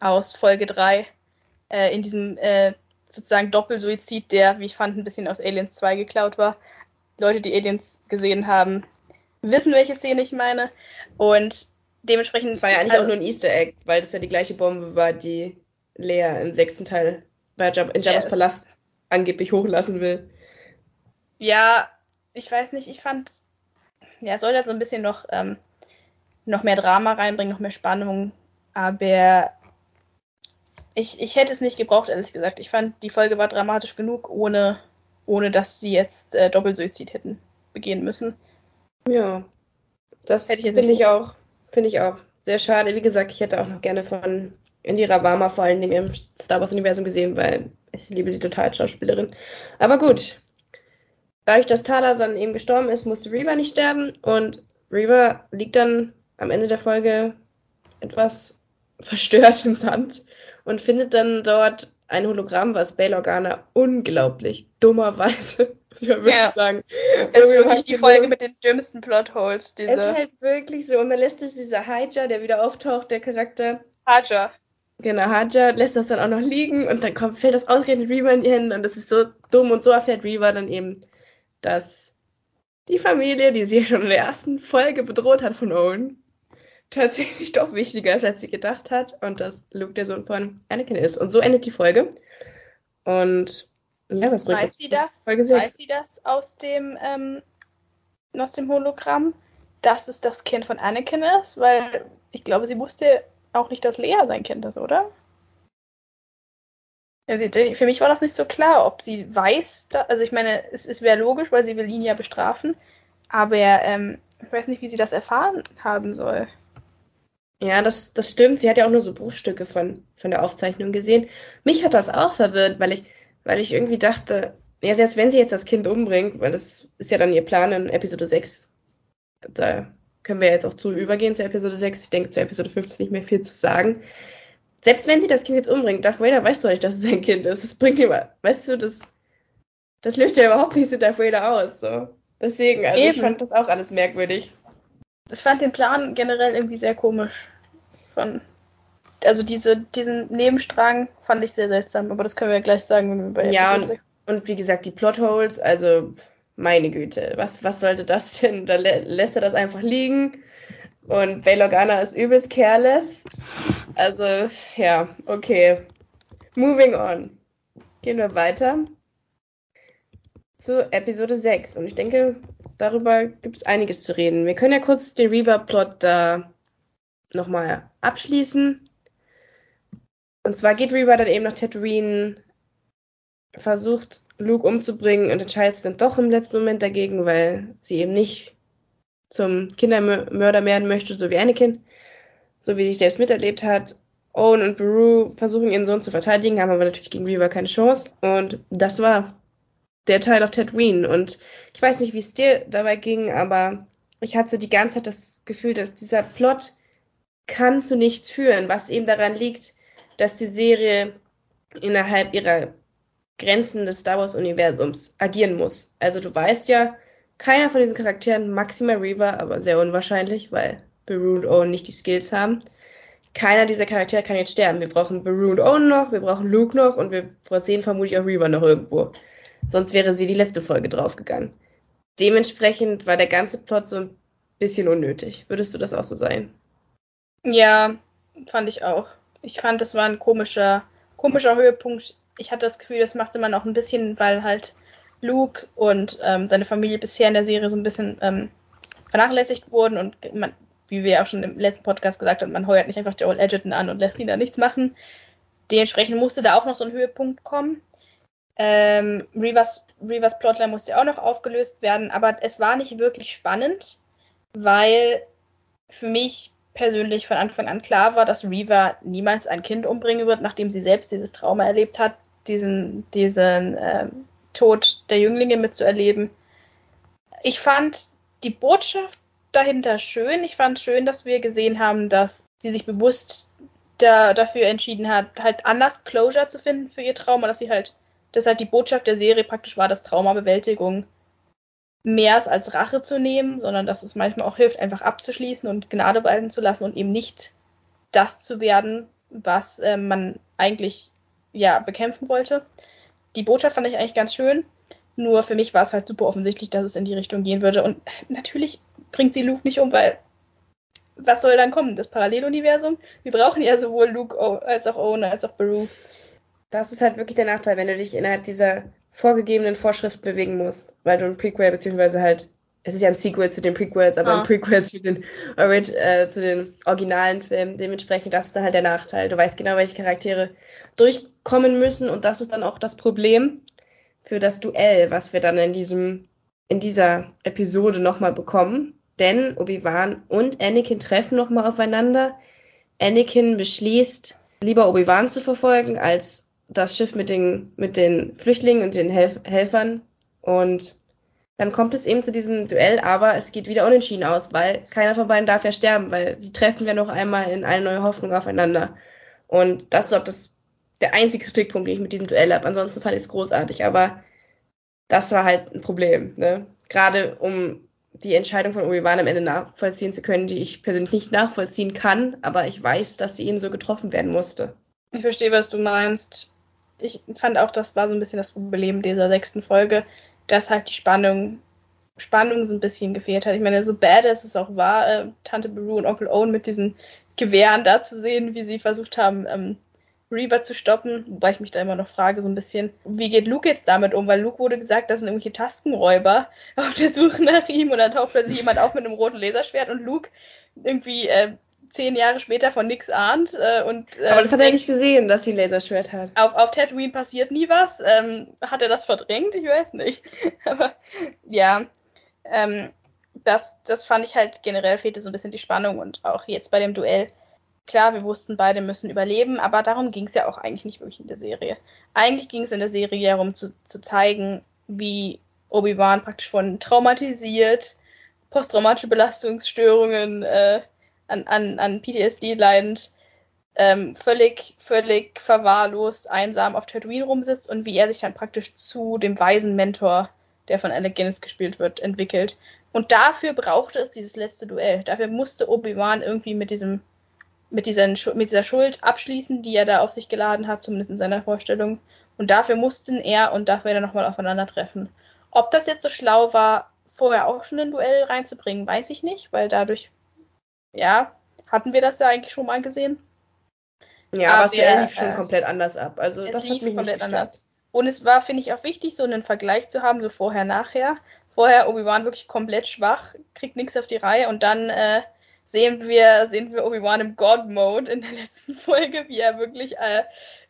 aus Folge 3, äh, in diesem äh, sozusagen Doppelsuizid, der, wie ich fand, ein bisschen aus Aliens 2 geklaut war. Leute, die Aliens gesehen haben, wissen, welche Szene ich meine. Und dementsprechend. Das war ja eigentlich also, auch nur ein Easter Egg, weil das ja die gleiche Bombe war, die Lea im sechsten Teil bei Jab in Jabba's yes. Palast angeblich hochlassen will. Ja, ich weiß nicht, ich fand, ja, soll da so ein bisschen noch, ähm, noch mehr Drama reinbringen, noch mehr Spannung, aber ich, ich hätte es nicht gebraucht, ehrlich gesagt. Ich fand, die Folge war dramatisch genug, ohne, ohne dass sie jetzt äh, Doppelsuizid hätten begehen müssen. Ja, das finde ich auch Finde ich auch. Sehr schade. Wie gesagt, ich hätte auch noch gerne von Indira Varma vor allem im Star Wars-Universum gesehen, weil ich liebe sie total Schauspielerin. Aber gut. Dadurch, dass Thala dann eben gestorben ist, musste Reva nicht sterben und Reva liegt dann am Ende der Folge etwas verstört im Sand und findet dann dort ein Hologramm, was Bail Organa unglaublich dummerweise muss ich mal wirklich ja. sagen. Es ist wirklich die Folge mit den dümmsten Plotholes. Diese. Es ist halt wirklich so. Und dann lässt es dieser Haja, der wieder auftaucht, der Charakter. Haja. Genau, Haja lässt das dann auch noch liegen und dann kommt, fällt das ausgerechnet Reaver in die Hände und das ist so dumm und so erfährt Reaver dann eben, dass die Familie, die sie schon in der ersten Folge bedroht hat von Owen, tatsächlich doch wichtiger ist, als sie gedacht hat und dass Luke der Sohn von Anakin ist. Und so endet die Folge. Und ja, was bringt weiß sie das? Weiß sie das aus dem, ähm, aus dem Hologramm, dass es das Kind von Anakin ist? Weil ich glaube, sie wusste auch nicht, dass Lea sein Kind ist, oder? Für mich war das nicht so klar, ob sie weiß, also ich meine, es, es wäre logisch, weil sie will ihn ja bestrafen, aber ähm, ich weiß nicht, wie sie das erfahren haben soll. Ja, das, das stimmt. Sie hat ja auch nur so Bruchstücke von, von der Aufzeichnung gesehen. Mich hat das auch verwirrt, weil ich weil ich irgendwie dachte, ja, selbst wenn sie jetzt das Kind umbringt, weil das ist ja dann ihr Plan in Episode 6, da können wir jetzt auch zu übergehen zu Episode 6. Ich denke, zu Episode 5 ist nicht mehr viel zu sagen. Selbst wenn sie das Kind jetzt umbringt, Darth Vader weiß doch nicht, dass es sein Kind ist. Das bringt ihm, weißt du, das, das löst ja überhaupt nichts in Darth Vader aus. So. Deswegen, also Eben. ich fand das auch alles merkwürdig. Ich fand den Plan generell irgendwie sehr komisch. Von also diese, diesen Nebenstrang fand ich sehr seltsam, aber das können wir ja gleich sagen, wenn wir bei Ja, und, und wie gesagt, die Plotholes, also meine Güte, was, was sollte das denn? Da lä lässt er das einfach liegen. Und Bail Organa ist übelst careless. Also, ja, okay. Moving on. Gehen wir weiter zu Episode 6. Und ich denke, darüber gibt es einiges zu reden. Wir können ja kurz den Reaver-Plot da nochmal abschließen. Und zwar geht Reba dann eben nach Tatooine, versucht Luke umzubringen und entscheidet sich dann doch im letzten Moment dagegen, weil sie eben nicht zum Kindermörder werden möchte, so wie Anakin, so wie sich selbst miterlebt hat. Owen und Beru versuchen ihren Sohn zu verteidigen, haben aber natürlich gegen Reba keine Chance. Und das war der Teil auf Tatooine. Und ich weiß nicht, wie es dir dabei ging, aber ich hatte die ganze Zeit das Gefühl, dass dieser Plot kann zu nichts führen, was eben daran liegt, dass die Serie innerhalb ihrer Grenzen des Star Wars-Universums agieren muss. Also du weißt ja, keiner von diesen Charakteren, maximal Reaver, aber sehr unwahrscheinlich, weil Beru und Owen nicht die Skills haben. Keiner dieser Charaktere kann jetzt sterben. Wir brauchen Beru und Owen noch, wir brauchen Luke noch und wir sehen vermutlich auch Reaver noch irgendwo. Sonst wäre sie die letzte Folge draufgegangen. Dementsprechend war der ganze Plot so ein bisschen unnötig. Würdest du das auch so sein? Ja, fand ich auch ich fand, das war ein komischer, komischer Höhepunkt. Ich hatte das Gefühl, das machte man auch ein bisschen, weil halt Luke und ähm, seine Familie bisher in der Serie so ein bisschen ähm, vernachlässigt wurden und man, wie wir auch schon im letzten Podcast gesagt haben, man heuert nicht einfach Joel Edgerton an und lässt ihn da nichts machen. Dementsprechend musste da auch noch so ein Höhepunkt kommen. Ähm, Reavers, Reavers Plotline musste auch noch aufgelöst werden, aber es war nicht wirklich spannend, weil für mich persönlich von Anfang an klar war, dass Reva niemals ein Kind umbringen wird, nachdem sie selbst dieses Trauma erlebt hat, diesen, diesen äh, Tod der Jünglinge mitzuerleben. Ich fand die Botschaft dahinter schön. Ich fand schön, dass wir gesehen haben, dass sie sich bewusst da, dafür entschieden hat, halt anders Closure zu finden für ihr Trauma, dass sie halt, dass halt die Botschaft der Serie praktisch war, dass Traumabewältigung mehr als Rache zu nehmen, sondern dass es manchmal auch hilft, einfach abzuschließen und Gnade walten zu lassen und eben nicht das zu werden, was äh, man eigentlich ja bekämpfen wollte. Die Botschaft fand ich eigentlich ganz schön. Nur für mich war es halt super offensichtlich, dass es in die Richtung gehen würde. Und natürlich bringt sie Luke nicht um, weil was soll dann kommen? Das Paralleluniversum? Wir brauchen ja sowohl Luke als auch Owen als auch Beru. Das ist halt wirklich der Nachteil, wenn du dich innerhalb dieser vorgegebenen Vorschrift bewegen musst, weil du ein Prequel beziehungsweise halt es ist ja ein Sequel zu den Prequels, aber ah. ein Prequel zu den, äh, zu den originalen Filmen. Dementsprechend, das ist dann halt der Nachteil. Du weißt genau, welche Charaktere durchkommen müssen und das ist dann auch das Problem für das Duell, was wir dann in diesem, in dieser Episode nochmal bekommen. Denn Obi-Wan und Anakin treffen nochmal aufeinander. Anakin beschließt, lieber Obi-Wan zu verfolgen, als das Schiff mit den, mit den Flüchtlingen und den Helf Helfern. Und dann kommt es eben zu diesem Duell, aber es geht wieder unentschieden aus, weil keiner von beiden darf ja sterben, weil sie treffen ja noch einmal in eine neue Hoffnung aufeinander. Und das ist auch das, der einzige Kritikpunkt, den ich mit diesem Duell habe. Ansonsten fand ich es großartig, aber das war halt ein Problem. Ne? Gerade um die Entscheidung von Obi-Wan am Ende nachvollziehen zu können, die ich persönlich nicht nachvollziehen kann, aber ich weiß, dass sie eben so getroffen werden musste. Ich verstehe, was du meinst. Ich fand auch, das war so ein bisschen das Problem dieser sechsten Folge, dass halt die Spannung, Spannung so ein bisschen gefehlt hat. Ich meine, so badass es auch war, äh, Tante Beru und Onkel Owen mit diesen Gewehren da zu sehen, wie sie versucht haben, ähm, Reaver zu stoppen, wobei ich mich da immer noch frage, so ein bisschen, wie geht Luke jetzt damit um? Weil Luke wurde gesagt, das sind irgendwelche Tastenräuber auf der Suche nach ihm und dann taucht plötzlich jemand auf mit einem roten Laserschwert und Luke irgendwie äh, zehn Jahre später von nix ahnt. Äh, und, äh, Aber das hat er nicht gesehen, dass sie ein Laserschwert hat. Auf, auf Tatooine passiert nie was. Ähm, hat er das verdrängt? Ich weiß nicht. Aber ja, ähm, das, das fand ich halt generell fehlte so ein bisschen die Spannung und auch jetzt bei dem Duell. Klar, wir wussten, beide müssen überleben, aber darum ging es ja auch eigentlich nicht wirklich in der Serie. Eigentlich ging es in der Serie darum zu, zu zeigen, wie Obi-Wan praktisch von traumatisiert, posttraumatische Belastungsstörungen, äh, an, an, an PTSD leidend, ähm, völlig, völlig verwahrlost, einsam auf Tatooine rumsitzt und wie er sich dann praktisch zu dem weisen Mentor, der von Alec Guinness gespielt wird, entwickelt. Und dafür brauchte es dieses letzte Duell. Dafür musste Obi-Wan irgendwie mit diesem, mit, dieser, mit dieser Schuld abschließen, die er da auf sich geladen hat, zumindest in seiner Vorstellung. Und dafür mussten er und Darth Vader nochmal aufeinandertreffen. Ob das jetzt so schlau war, vorher auch schon ein Duell reinzubringen, weiß ich nicht, weil dadurch ja, hatten wir das ja eigentlich schon mal gesehen. Ja, aber, aber es der, lief schon äh, komplett anders ab. Also das lief hat mich komplett anders. Und es war, finde ich, auch wichtig, so einen Vergleich zu haben, so vorher, nachher. Vorher Obi-Wan wirklich komplett schwach, kriegt nichts auf die Reihe und dann äh, sehen wir, sehen wir Obi-Wan im God-Mode in der letzten Folge, wie er wirklich äh,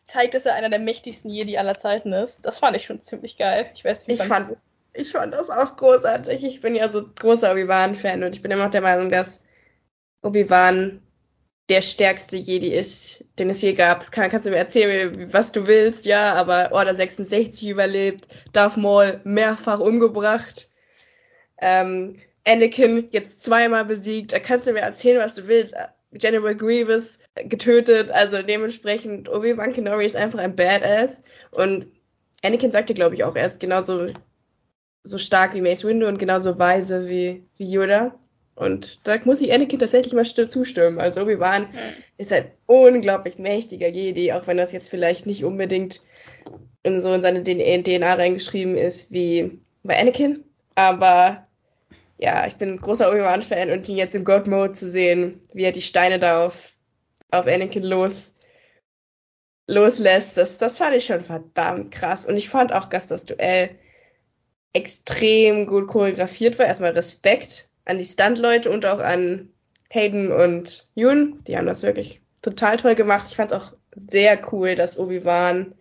zeigt, dass er einer der mächtigsten Jedi aller Zeiten ist. Das fand ich schon ziemlich geil. Ich weiß nicht, wie ich fand, ich fand das auch großartig. Ich bin ja so großer Obi-Wan-Fan und ich bin immer noch der Meinung, dass Obi-Wan der stärkste Jedi ist, den es je gab. Kann, kannst du mir erzählen, was du willst, ja, aber Order 66 überlebt, Darth Maul mehrfach umgebracht, ähm, Anakin jetzt zweimal besiegt, kannst du mir erzählen, was du willst. General Grievous getötet, also dementsprechend Obi-Wan Kenobi ist einfach ein Badass und Anakin sagte, glaube ich, auch, er ist genauso so stark wie Mace Windu und genauso weise wie, wie Yoda. Und da muss ich Anakin tatsächlich mal still zustimmen. Also Obi-Wan mhm. ist ein unglaublich mächtiger Jedi, auch wenn das jetzt vielleicht nicht unbedingt in so in seine DNA reingeschrieben ist wie bei Anakin. Aber ja, ich bin ein großer Obi-Wan-Fan und ihn jetzt im God-Mode zu sehen, wie er die Steine da auf, auf Anakin los, loslässt, das, das fand ich schon verdammt krass. Und ich fand auch, dass das Duell extrem gut choreografiert war. Erstmal Respekt an die Stuntleute und auch an Hayden und Yoon. Die haben das wirklich total toll gemacht. Ich fand es auch sehr cool, dass Obi-Wan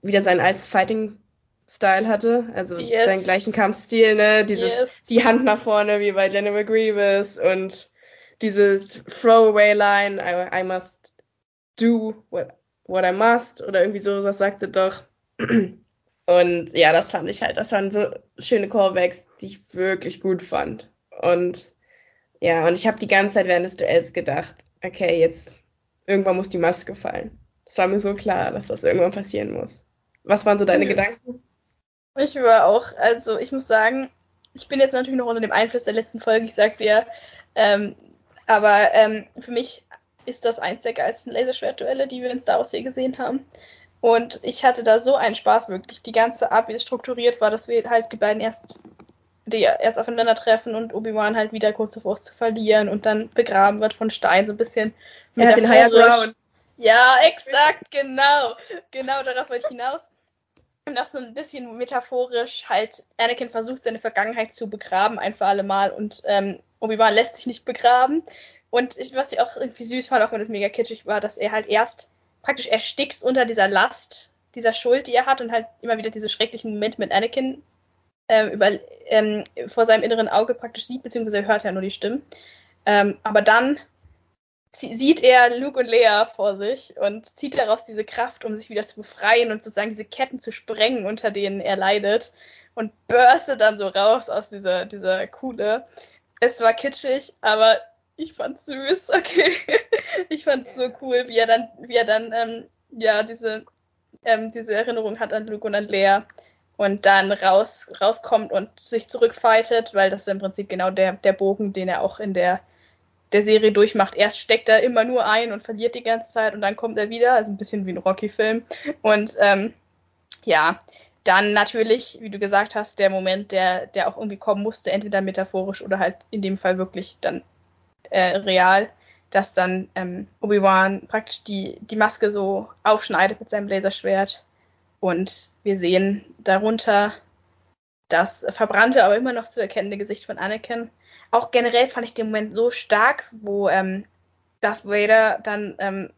wieder seinen alten Fighting-Style hatte. Also yes. seinen gleichen Kampfstil, ne? Dieses, yes. die Hand nach vorne wie bei General Grievous und diese Throwaway-Line, I, I, must do what, what I must oder irgendwie so, was sagte doch. Und ja, das fand ich halt, das waren so schöne Callbacks, die ich wirklich gut fand. Und Ja, und ich habe die ganze Zeit während des Duells gedacht, okay, jetzt irgendwann muss die Maske fallen. Es war mir so klar, dass das irgendwann passieren muss. Was waren so deine ja. Gedanken? Ich war auch, also ich muss sagen, ich bin jetzt natürlich noch unter dem Einfluss der letzten Folge, ich sag dir, ähm, aber ähm, für mich ist das eins der geilsten Laserschwertduelle, die wir in Star Wars hier gesehen haben. Und ich hatte da so einen Spaß wirklich. Die ganze Art, wie es strukturiert war, dass wir halt die beiden erst, die erst aufeinandertreffen und Obi-Wan halt wieder kurz davor zu verlieren und dann begraben wird von Stein, so ein bisschen ja, den Higher Ground. Ja, exakt, genau. Genau darauf wollte ich hinaus. Und auch so ein bisschen metaphorisch halt, Anakin versucht seine Vergangenheit zu begraben, ein für alle Mal. Und ähm, Obi-Wan lässt sich nicht begraben. Und ich, was ich auch irgendwie süß fand, auch wenn es mega kitschig war, dass er halt erst praktisch erstickt unter dieser Last, dieser Schuld, die er hat und halt immer wieder diese schrecklichen Momente mit Anakin ähm, über, ähm, vor seinem inneren Auge praktisch sieht, beziehungsweise hört er nur die Stimmen. Ähm, aber dann sieht er Luke und Leia vor sich und zieht daraus diese Kraft, um sich wieder zu befreien und sozusagen diese Ketten zu sprengen, unter denen er leidet und burstet dann so raus aus dieser, dieser Kuhle. Es war kitschig, aber ich fand's süß, okay. ich fand's so cool, wie er dann, wie er dann, ähm, ja, diese, ähm, diese Erinnerung hat an Luke und an Lea und dann raus, rauskommt und sich zurückfightet, weil das ist im Prinzip genau der, der Bogen, den er auch in der der Serie durchmacht. Erst steckt er immer nur ein und verliert die ganze Zeit und dann kommt er wieder, also ein bisschen wie ein Rocky-Film. Und ähm, ja, dann natürlich, wie du gesagt hast, der Moment, der, der auch irgendwie kommen musste, entweder metaphorisch oder halt in dem Fall wirklich dann äh, real, dass dann ähm, Obi-Wan praktisch die, die Maske so aufschneidet mit seinem Laserschwert. Und wir sehen darunter das verbrannte, aber immer noch zu erkennende Gesicht von Anakin auch generell fand ich den Moment so stark, wo ähm, Darth Vader dann ähm,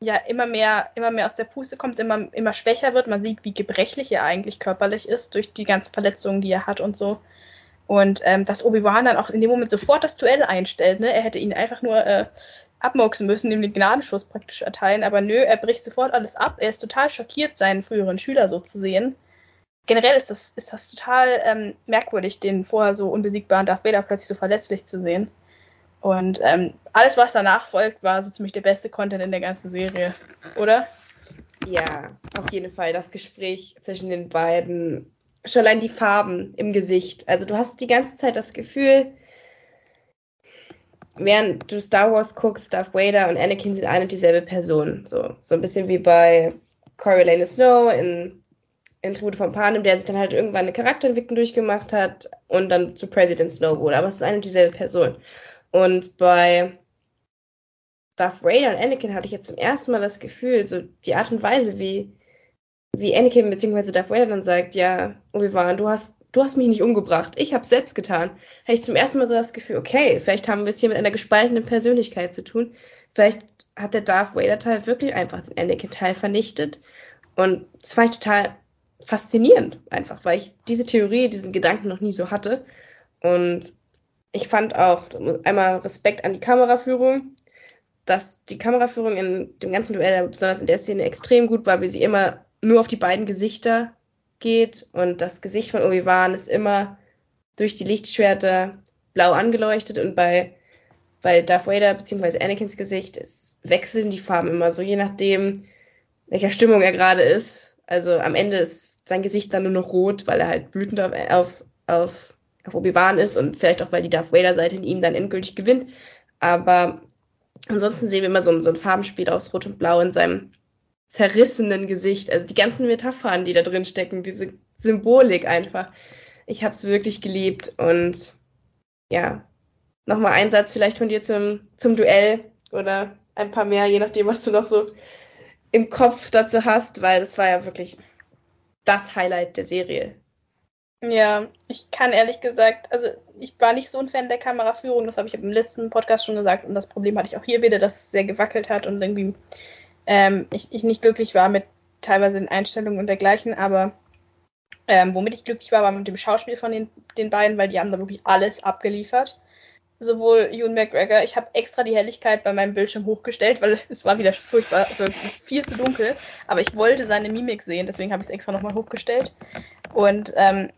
ja immer mehr, immer mehr aus der Puste kommt, immer, immer schwächer wird. Man sieht, wie gebrechlich er eigentlich körperlich ist durch die ganzen Verletzungen, die er hat und so. Und ähm, dass Obi-Wan dann auch in dem Moment sofort das Duell einstellt, ne? Er hätte ihn einfach nur äh, abmurksen müssen, ihm den Gnadenschuss praktisch erteilen. Aber nö, er bricht sofort alles ab. Er ist total schockiert, seinen früheren Schüler so zu sehen generell ist das, ist das total ähm, merkwürdig, den vorher so unbesiegbaren Darth Vader plötzlich so verletzlich zu sehen. Und ähm, alles, was danach folgt, war so ziemlich der beste Content in der ganzen Serie, oder? Ja, auf jeden Fall. Das Gespräch zwischen den beiden, schon allein die Farben im Gesicht. Also du hast die ganze Zeit das Gefühl, während du Star Wars guckst, Darth Vader und Anakin sind eine und dieselbe Person. So, so ein bisschen wie bei Coriolanus Snow in in Tribute von Panem, der sich dann halt irgendwann eine Charakterentwicklung durchgemacht hat und dann zu President Snow wurde. Aber es ist eine und dieselbe Person. Und bei Darth Vader und Anakin hatte ich jetzt zum ersten Mal das Gefühl, so die Art und Weise, wie, wie Anakin bzw. Darth Vader dann sagt, ja, Obi-Wan, du hast, du hast mich nicht umgebracht, ich hab's selbst getan, hatte ich zum ersten Mal so das Gefühl, okay, vielleicht haben wir es hier mit einer gespaltenen Persönlichkeit zu tun. Vielleicht hat der Darth Vader-Teil wirklich einfach den Anakin-Teil vernichtet. Und das fand ich total faszinierend einfach, weil ich diese Theorie, diesen Gedanken noch nie so hatte. Und ich fand auch einmal Respekt an die Kameraführung, dass die Kameraführung in dem ganzen Duell, besonders in der Szene, extrem gut war, wie sie immer nur auf die beiden Gesichter geht und das Gesicht von Obi-Wan ist immer durch die Lichtschwerter blau angeleuchtet und bei, bei Darth Vader bzw. Anakins Gesicht ist, wechseln die Farben immer so, je nachdem, welcher Stimmung er gerade ist. Also am Ende ist sein Gesicht dann nur noch rot, weil er halt wütend auf, auf, auf, auf Obi-Wan ist und vielleicht auch, weil die Darth Vader-Seite in ihm dann endgültig gewinnt. Aber ansonsten sehen wir immer so so ein Farbenspiel aus Rot und Blau in seinem zerrissenen Gesicht. Also die ganzen Metaphern, die da drin stecken, diese Symbolik einfach. Ich habe es wirklich geliebt und ja, nochmal ein Satz vielleicht von dir zum, zum Duell oder ein paar mehr, je nachdem, was du noch so im Kopf dazu hast, weil das war ja wirklich das Highlight der Serie. Ja, ich kann ehrlich gesagt, also ich war nicht so ein Fan der Kameraführung, das habe ich im letzten Podcast schon gesagt und das Problem hatte ich auch hier wieder, dass es sehr gewackelt hat und irgendwie ähm, ich, ich nicht glücklich war mit teilweise den Einstellungen und dergleichen, aber ähm, womit ich glücklich war, war mit dem Schauspiel von den, den beiden, weil die haben da wirklich alles abgeliefert sowohl Ewan McGregor, ich habe extra die Helligkeit bei meinem Bildschirm hochgestellt, weil es war wieder furchtbar, also viel zu dunkel, aber ich wollte seine Mimik sehen, deswegen habe ich es extra nochmal hochgestellt. Und ähm,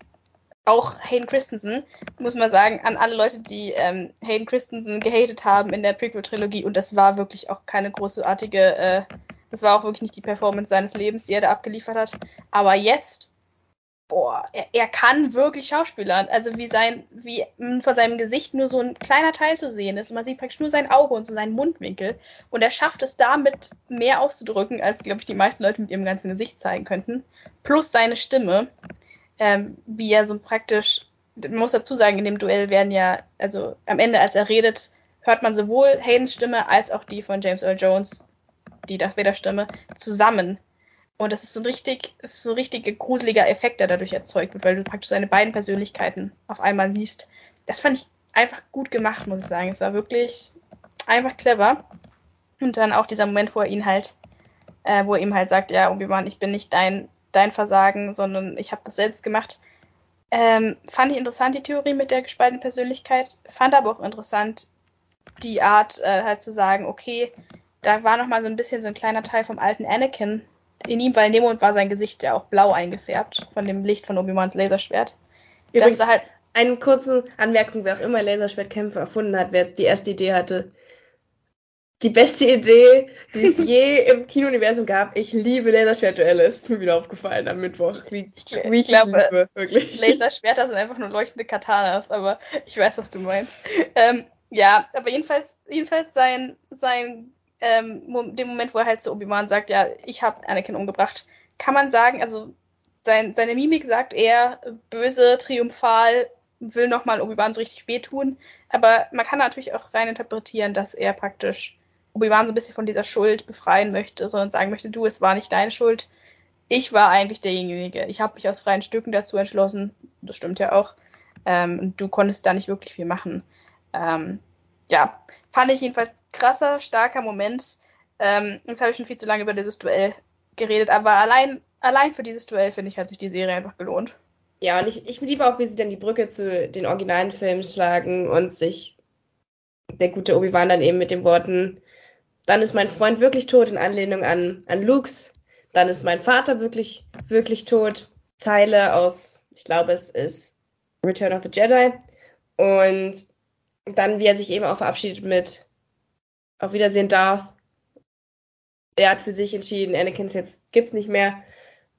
auch Hayden Christensen, muss man sagen, an alle Leute, die ähm, Hayden Christensen gehatet haben in der Prequel-Trilogie. Und das war wirklich auch keine großartige, äh, das war auch wirklich nicht die Performance seines Lebens, die er da abgeliefert hat. Aber jetzt, boah, er, er kann wirklich Schauspielern. Also wie sein, wie von seinem Gesicht nur so ein kleiner Teil zu sehen ist. Und man sieht praktisch nur sein Auge und so seinen Mundwinkel. Und er schafft es damit mehr auszudrücken, als, glaube ich, die meisten Leute mit ihrem ganzen Gesicht zeigen könnten. Plus seine Stimme ähm, wie er so praktisch, man muss dazu sagen, in dem Duell werden ja, also am Ende, als er redet, hört man sowohl Haydens Stimme als auch die von James Earl Jones, die Darth Vader Stimme, zusammen. Und das ist so ein richtig, das ist so ein richtig gruseliger Effekt, der dadurch erzeugt wird, weil du praktisch seine beiden Persönlichkeiten auf einmal siehst. Das fand ich einfach gut gemacht, muss ich sagen. Es war wirklich einfach clever. Und dann auch dieser Moment, wo er ihn halt, äh, wo er ihm halt sagt, ja, Obi-Wan, ich bin nicht dein dein Versagen, sondern ich habe das selbst gemacht. Ähm, fand ich interessant, die Theorie mit der gespaltenen Persönlichkeit. Fand aber auch interessant, die Art äh, halt zu sagen, okay, da war noch mal so ein bisschen so ein kleiner Teil vom alten Anakin in ihm, weil in dem Moment war sein Gesicht ja auch blau eingefärbt von dem Licht von Obi-Wans Laserschwert. Übrigens, dass er halt eine kurze Anmerkung, wer auch immer Laserschwertkämpfe erfunden hat, wer die erste Idee hatte, die beste Idee, die es je im Kinouniversum gab. Ich liebe Laserschwertduelle. Ist mir wieder aufgefallen am Mittwoch. Wie, ich, wie ich glaube, liebe, wirklich. Laserschwerter sind einfach nur leuchtende Katanas, aber ich weiß, was du meinst. Ähm, ja, aber jedenfalls, jedenfalls sein, sein, ähm, dem Moment, wo er halt zu Obi-Wan sagt, ja, ich habe Anakin umgebracht, kann man sagen, also sein, seine Mimik sagt eher böse, triumphal, will nochmal Obi-Wan so richtig wehtun. Aber man kann natürlich auch rein interpretieren, dass er praktisch Obi-Wan so ein bisschen von dieser Schuld befreien möchte, sondern sagen möchte, du, es war nicht deine Schuld. Ich war eigentlich derjenige. Ich habe mich aus freien Stücken dazu entschlossen. Das stimmt ja auch. Ähm, du konntest da nicht wirklich viel machen. Ähm, ja, fand ich jedenfalls krasser, starker Moment. Ähm, jetzt habe ich schon viel zu lange über dieses Duell geredet, aber allein, allein für dieses Duell, finde ich, hat sich die Serie einfach gelohnt. Ja, und ich, ich liebe auch, wie sie dann die Brücke zu den originalen Filmen schlagen und sich der gute Obi-Wan dann eben mit den Worten dann ist mein Freund wirklich tot in Anlehnung an, an Lukes. Dann ist mein Vater wirklich, wirklich tot. Zeile aus, ich glaube, es ist Return of the Jedi. Und dann, wie er sich eben auch verabschiedet mit Auf Wiedersehen, Darth. Er hat für sich entschieden, Anakin jetzt gibt's nicht mehr.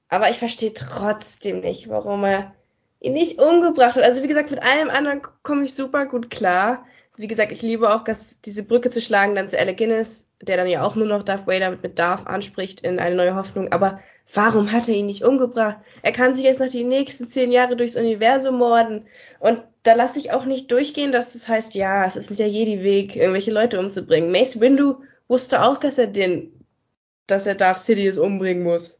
Aber ich verstehe trotzdem nicht, warum er ihn nicht umgebracht hat. Also wie gesagt, mit allem anderen komme ich super gut klar. Wie gesagt, ich liebe auch, dass diese Brücke zu schlagen dann zu Alec Guinness der dann ja auch nur noch Darth Vader mit Darth anspricht in eine neue Hoffnung. Aber warum hat er ihn nicht umgebracht? Er kann sich jetzt noch die nächsten zehn Jahre durchs Universum morden. Und da lasse ich auch nicht durchgehen, dass es heißt, ja, es ist nicht der Jedi-Weg, irgendwelche Leute umzubringen. Mace Windu wusste auch, dass er den, dass er Darth Sidious umbringen muss.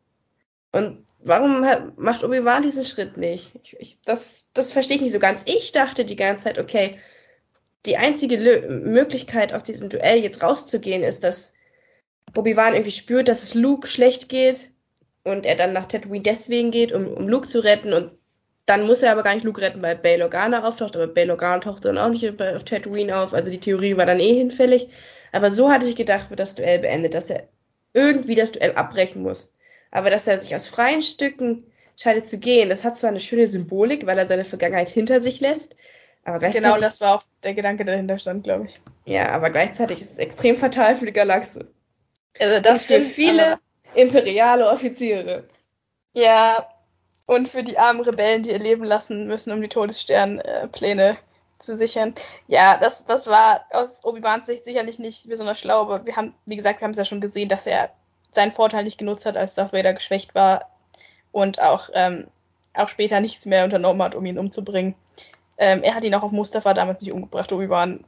Und warum hat, macht Obi-Wan diesen Schritt nicht? Ich, ich, das, das verstehe ich nicht so ganz. Ich dachte die ganze Zeit, okay, die einzige Lö Möglichkeit aus diesem Duell jetzt rauszugehen ist, dass Obi-Wan irgendwie spürt, dass es Luke schlecht geht und er dann nach Tatooine deswegen geht, um, um Luke zu retten und dann muss er aber gar nicht Luke retten, weil Bail Organa auftaucht, aber Bail Organa taucht dann auch nicht auf Tatooine auf, also die Theorie war dann eh hinfällig. Aber so hatte ich gedacht, wird das Duell beendet, dass er irgendwie das Duell abbrechen muss. Aber dass er sich aus freien Stücken scheidet zu gehen, das hat zwar eine schöne Symbolik, weil er seine Vergangenheit hinter sich lässt, aber genau das war auch der Gedanke der dahinter stand, glaube ich. Ja, aber gleichzeitig ist es extrem fatal für die Galaxie. Also das und für viele imperiale Offiziere. Ja, und für die armen Rebellen, die ihr Leben lassen müssen, um die Todessternpläne zu sichern. Ja, das, das war aus Obi-Wans Sicht sicherlich nicht besonders schlau, aber wir haben, wie gesagt, wir haben es ja schon gesehen, dass er seinen Vorteil nicht genutzt hat, als Darth Vader geschwächt war und auch, ähm, auch später nichts mehr unternommen hat, um ihn umzubringen. Ähm, er hat ihn auch auf Mustafa damals nicht umgebracht. Obi-Wan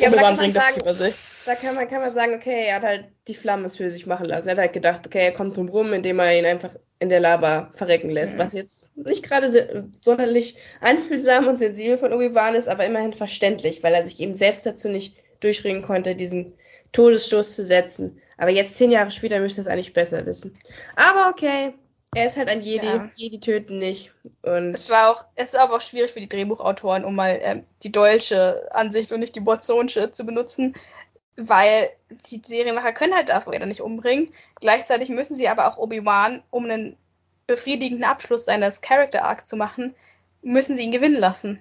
ja, Obi-Wan bringt das über sich. Da kann man, kann man sagen, okay, er hat halt die Flamme für sich machen lassen. Er hat halt gedacht, okay, er kommt drum rum, indem er ihn einfach in der Lava verrecken lässt, mhm. was jetzt nicht gerade sonderlich einfühlsam und sensibel von Obi-Wan ist, aber immerhin verständlich, weil er sich eben selbst dazu nicht durchringen konnte, diesen Todesstoß zu setzen. Aber jetzt, zehn Jahre später, müsste es eigentlich besser wissen. Aber okay, er ist halt ein Jedi, ja. Jedi töten nicht. Und es war auch, es ist aber auch schwierig für die Drehbuchautoren, um mal ähm, die deutsche Ansicht und nicht die Watsonische zu benutzen, weil die Serien nachher können halt Darth Vader nicht umbringen. Gleichzeitig müssen sie aber auch Obi-Wan, um einen befriedigenden Abschluss seines Character Arcs zu machen, müssen sie ihn gewinnen lassen.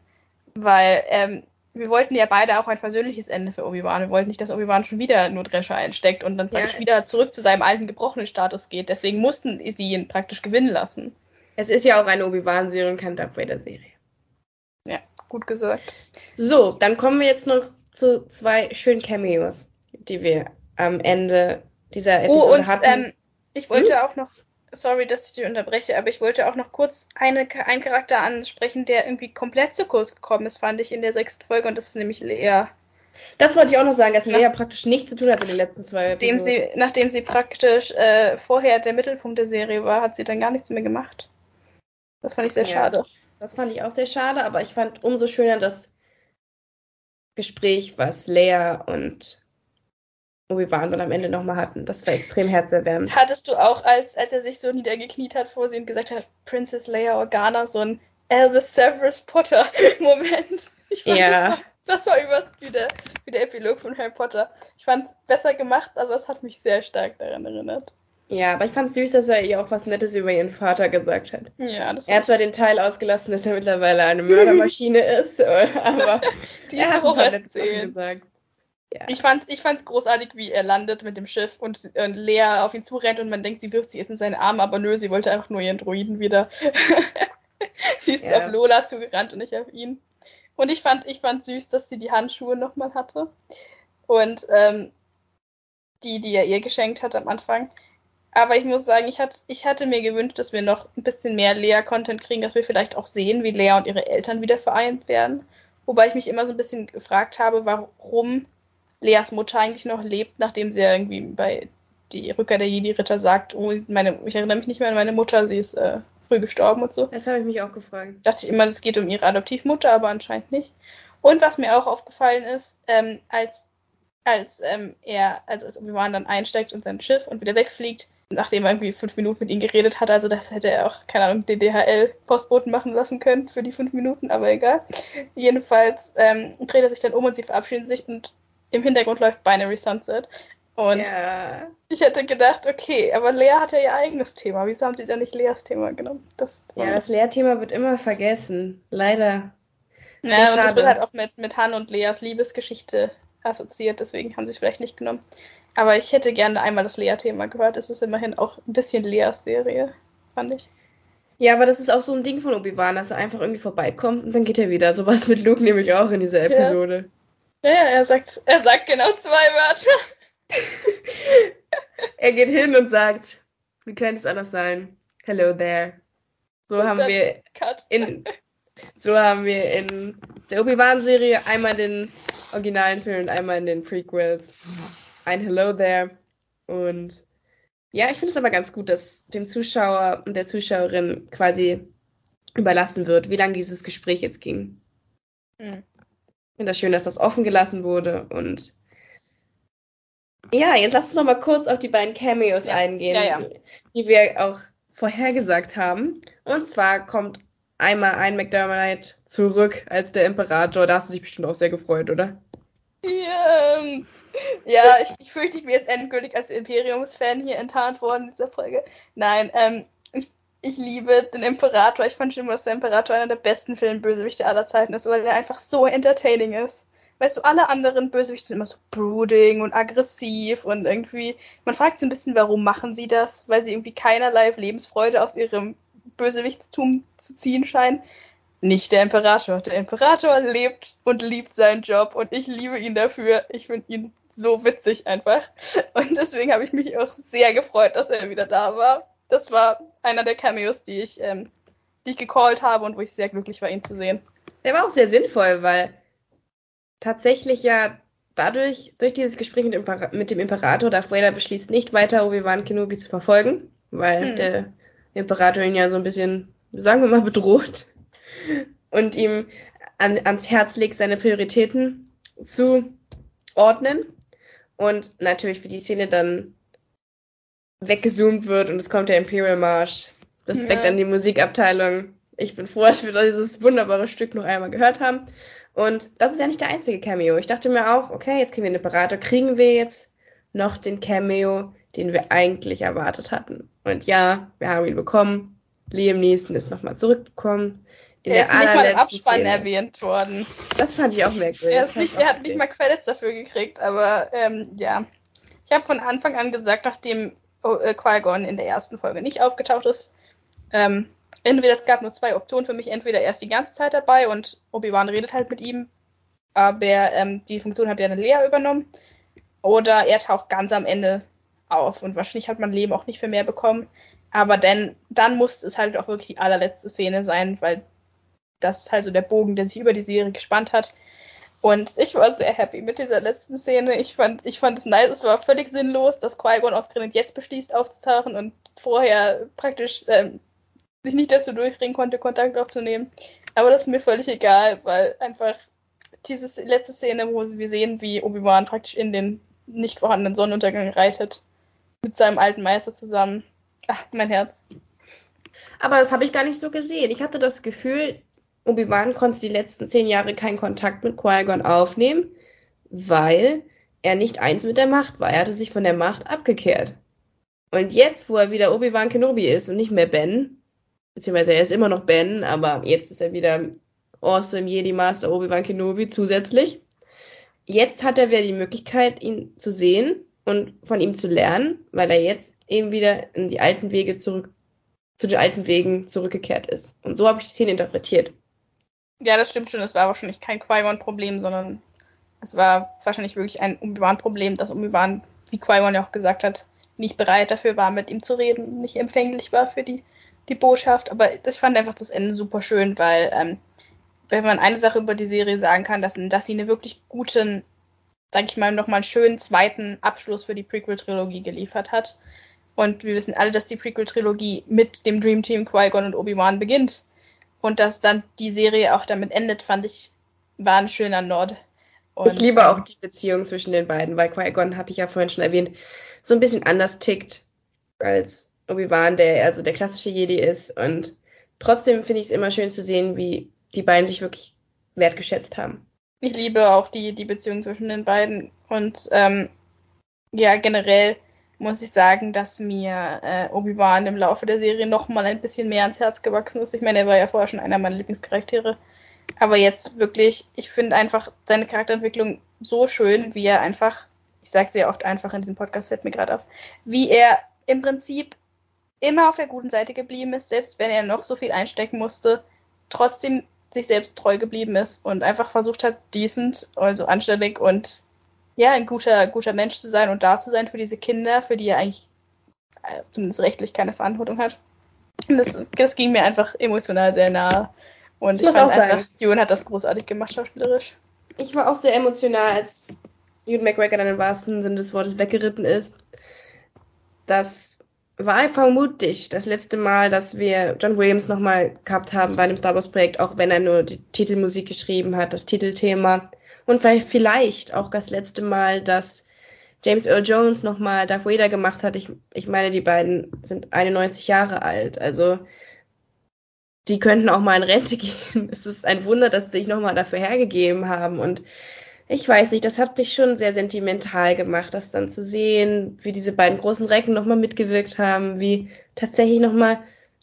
Weil ähm, wir wollten ja beide auch ein versöhnliches Ende für Obi-Wan. Wir wollten nicht, dass Obi-Wan schon wieder nur Drescher einsteckt und dann praktisch ja. wieder zurück zu seinem alten gebrochenen Status geht. Deswegen mussten sie ihn praktisch gewinnen lassen. Es ist ja auch eine Obi-Wan-Serie und kein Darth Vader-Serie. Ja, gut gesagt. So, dann kommen wir jetzt noch zu zwei schönen Cameos, die wir am Ende dieser Episode oh, und, hatten. Ähm, ich wollte hm? auch noch sorry, dass ich dich unterbreche, aber ich wollte auch noch kurz eine, einen Charakter ansprechen, der irgendwie komplett zu kurz gekommen ist, fand ich in der sechsten Folge, und das ist nämlich Lea. Das wollte ich auch noch sagen, dass Lea praktisch nichts zu tun hat in den letzten zwei Episoden. Sie, nachdem sie praktisch äh, vorher der Mittelpunkt der Serie war, hat sie dann gar nichts mehr gemacht. Das fand ich sehr ja, schade. Das fand ich auch sehr schade, aber ich fand umso schöner das Gespräch, was Lea und Obi-Wan dann am Ende nochmal hatten. Das war extrem herzerwärmend. Hattest du auch, als, als er sich so niedergekniet hat vor sie und gesagt hat, Princess Leia Organa, so ein Elvis Severus Potter Moment? ja. Das war, das war übers wie der, wie der Epilog von Harry Potter. Ich fand es besser gemacht, aber es hat mich sehr stark daran erinnert. Ja, aber ich fand es süß, dass er ihr auch was Nettes über ihren Vater gesagt hat. Ja, das er hat zwar den Teil ausgelassen, dass er mittlerweile eine Mördermaschine ist, aber Die er hat auch erzählen. gesagt. Ja. Ich fand ich fand's großartig, wie er landet mit dem Schiff und, und Lea auf ihn zurennt und man denkt, sie wirft sie jetzt in seine Arme, aber nö, sie wollte einfach nur ihren Droiden wieder. sie ist ja. auf Lola zugerannt und nicht auf ihn. Und ich fand, ich fand süß, dass sie die Handschuhe nochmal hatte. Und ähm, die, die er ihr geschenkt hat am Anfang. Aber ich muss sagen, ich, hat, ich hatte mir gewünscht, dass wir noch ein bisschen mehr Lea-Content kriegen, dass wir vielleicht auch sehen, wie Lea und ihre Eltern wieder vereint werden. Wobei ich mich immer so ein bisschen gefragt habe, warum Leas Mutter eigentlich noch lebt, nachdem sie ja irgendwie bei die Rückkehr der Jedi-Ritter sagt, oh, meine, ich erinnere mich nicht mehr an meine Mutter, sie ist äh, früh gestorben und so. Das habe ich mich auch gefragt. Dachte ich immer, es geht um ihre Adoptivmutter, aber anscheinend nicht. Und was mir auch aufgefallen ist, ähm, als, als ähm, er, also als Obi-Wan dann einsteigt in sein Schiff und wieder wegfliegt, nachdem er irgendwie fünf Minuten mit ihm geredet hat, also das hätte er auch, keine Ahnung, den DHL-Postboten machen lassen können für die fünf Minuten, aber egal. Jedenfalls ähm, dreht er sich dann um und sie verabschieden sich und im Hintergrund läuft Binary Sunset. Und ja. ich hätte gedacht, okay, aber Lea hat ja ihr eigenes Thema. Wieso haben sie dann nicht Leas Thema genommen? Das ja, das Lea-Thema wird immer vergessen. Leider. Ja, und das wird halt auch mit, mit Han und Leas Liebesgeschichte assoziiert, deswegen haben sie es vielleicht nicht genommen. Aber ich hätte gerne einmal das Lea-Thema gehört. Es ist immerhin auch ein bisschen Leas Serie, fand ich. Ja, aber das ist auch so ein Ding von Obi-Wan, dass er einfach irgendwie vorbeikommt und dann geht er wieder. So was mit Luke nämlich auch in dieser Episode. Ja. Ja, er sagt, er sagt genau zwei Wörter. er geht hin und sagt, wie könnte es anders sein? Hello there. So und haben wir in so haben wir in der Obi-Wan-Serie einmal den originalen Film und einmal in den Prequels ein Hello there. Und ja, ich finde es aber ganz gut, dass dem Zuschauer und der Zuschauerin quasi überlassen wird, wie lange dieses Gespräch jetzt ging. Mhm finde das schön, dass das offen gelassen wurde. Und ja, jetzt lass uns noch mal kurz auf die beiden Cameos ja. eingehen, ja, ja. Die, die, wir auch vorhergesagt haben. Und zwar kommt einmal ein McDermott zurück als der Imperator. Da hast du dich bestimmt auch sehr gefreut, oder? Ja, ähm, ja ich, ich fürchte, ich bin jetzt endgültig als Imperiums-Fan hier enttarnt worden in dieser Folge. Nein, ähm, ich liebe den Imperator. Ich fand schon dass der Imperator einer der besten Filmbösewichte aller Zeiten ist, weil er einfach so entertaining ist. Weißt du, alle anderen Bösewichte sind immer so brooding und aggressiv und irgendwie, man fragt sich ein bisschen, warum machen sie das? Weil sie irgendwie keinerlei Lebensfreude aus ihrem Bösewichtstum zu ziehen scheinen. Nicht der Imperator. Der Imperator lebt und liebt seinen Job und ich liebe ihn dafür. Ich finde ihn so witzig einfach. Und deswegen habe ich mich auch sehr gefreut, dass er wieder da war das war einer der Cameos, die ich, ähm, die ich gecallt habe und wo ich sehr glücklich war, ihn zu sehen. Der war auch sehr sinnvoll, weil tatsächlich ja dadurch, durch dieses Gespräch mit, Imper mit dem Imperator, Darth Vader beschließt nicht weiter, Obi-Wan Kenobi zu verfolgen, weil hm. der Imperator ihn ja so ein bisschen, sagen wir mal, bedroht und ihm an, ans Herz legt, seine Prioritäten zu ordnen. Und natürlich für die Szene dann weggezoomt wird und es kommt der Imperial March. Respekt ja. an die Musikabteilung. Ich bin froh, dass wir dieses wunderbare Stück noch einmal gehört haben. Und das ist ja nicht der einzige Cameo. Ich dachte mir auch, okay, jetzt kriegen wir eine Berater. Kriegen wir jetzt noch den Cameo, den wir eigentlich erwartet hatten? Und ja, wir haben ihn bekommen. Liam Neeson ist nochmal zurückgekommen In er ist nicht mal im Abspann Szene. erwähnt worden. Das fand ich auch merkwürdig. Er, ist nicht, er hat nicht mal. Credits dafür gekriegt, aber ähm, ja. Ich habe von Anfang an gesagt, nachdem äh, Qui-Gon in der ersten Folge nicht aufgetaucht ist, ähm, entweder es gab nur zwei Optionen für mich, entweder er ist die ganze Zeit dabei und Obi-Wan redet halt mit ihm, aber ähm, die Funktion hat ja eine Lea übernommen, oder er taucht ganz am Ende auf und wahrscheinlich hat man Leben auch nicht für mehr bekommen, aber denn, dann muss es halt auch wirklich die allerletzte Szene sein, weil das ist halt so der Bogen, der sich über die Serie gespannt hat. Und ich war sehr happy mit dieser letzten Szene. Ich fand, ich fand es nice. Es war völlig sinnlos, dass Qui-Gon ausgerechnet jetzt beschließt, aufzutauchen und vorher praktisch ähm, sich nicht dazu durchringen konnte, Kontakt aufzunehmen. Aber das ist mir völlig egal, weil einfach diese letzte Szene, wo wir sehen, wie Obi-Wan praktisch in den nicht vorhandenen Sonnenuntergang reitet, mit seinem alten Meister zusammen. Ach, mein Herz. Aber das habe ich gar nicht so gesehen. Ich hatte das Gefühl, Obi-Wan konnte die letzten zehn Jahre keinen Kontakt mit Qui-Gon aufnehmen, weil er nicht eins mit der Macht war. Er hatte sich von der Macht abgekehrt. Und jetzt, wo er wieder Obi-Wan Kenobi ist und nicht mehr Ben, beziehungsweise er ist immer noch Ben, aber jetzt ist er wieder Awesome Jedi Master Obi-Wan Kenobi zusätzlich. Jetzt hat er wieder die Möglichkeit, ihn zu sehen und von ihm zu lernen, weil er jetzt eben wieder in die alten Wege zurück, zu den alten Wegen zurückgekehrt ist. Und so habe ich die Szene interpretiert. Ja, das stimmt schon. Es war wahrscheinlich kein Qui-Gon-Problem, sondern es war wahrscheinlich wirklich ein Obi-Wan-Problem, dass Obi-Wan, wie Qui-Gon ja auch gesagt hat, nicht bereit dafür war, mit ihm zu reden, nicht empfänglich war für die, die Botschaft. Aber ich fand einfach das Ende super schön, weil ähm, wenn man eine Sache über die Serie sagen kann, dass, dass sie eine wirklich guten, sag ich mal, nochmal einen schönen zweiten Abschluss für die Prequel-Trilogie geliefert hat. Und wir wissen alle, dass die Prequel-Trilogie mit dem Dream Team Qui-Gon und Obi-Wan beginnt. Und dass dann die Serie auch damit endet, fand ich, war ein schöner Nord. Und, ich liebe auch die Beziehung zwischen den beiden, weil Qui-Gon, habe ich ja vorhin schon erwähnt, so ein bisschen anders tickt als Obi-Wan, der eher so der klassische Jedi ist. Und trotzdem finde ich es immer schön zu sehen, wie die beiden sich wirklich wertgeschätzt haben. Ich liebe auch die, die Beziehung zwischen den beiden. Und ähm, ja, generell muss ich sagen, dass mir äh, Obi-Wan im Laufe der Serie noch mal ein bisschen mehr ans Herz gewachsen ist. Ich meine, er war ja vorher schon einer meiner Lieblingscharaktere. Aber jetzt wirklich, ich finde einfach seine Charakterentwicklung so schön, wie er einfach, ich sage sehr oft einfach in diesem Podcast, fällt mir gerade auf, wie er im Prinzip immer auf der guten Seite geblieben ist, selbst wenn er noch so viel einstecken musste, trotzdem sich selbst treu geblieben ist und einfach versucht hat, decent, also anständig und ja, ein guter, guter Mensch zu sein und da zu sein für diese Kinder, für die er eigentlich äh, zumindest rechtlich keine Verantwortung hat. Und das, das ging mir einfach emotional sehr nahe. Und Ich ich, muss fand auch sagen- Ewan hat das großartig gemacht, schauspielerisch. Ich war auch sehr emotional, als Ewan McGregor dann im wahrsten Sinne des Wortes weggeritten ist. Das war vermutlich das letzte Mal, dass wir John Williams nochmal gehabt haben bei einem Star Wars Projekt, auch wenn er nur die Titelmusik geschrieben hat, das Titelthema. Und vielleicht- vielleicht auch das letzte Mal, dass James Earl Jones nochmal Darth Vader gemacht hat. Ich, ich meine, die beiden sind 91 Jahre alt. Also die könnten auch mal in Rente gehen. Es ist ein Wunder, dass sie sich nochmal dafür hergegeben haben. Und ich weiß nicht, das hat mich schon sehr sentimental gemacht, das dann zu sehen, wie diese beiden großen Recken nochmal mitgewirkt haben, wie tatsächlich nochmal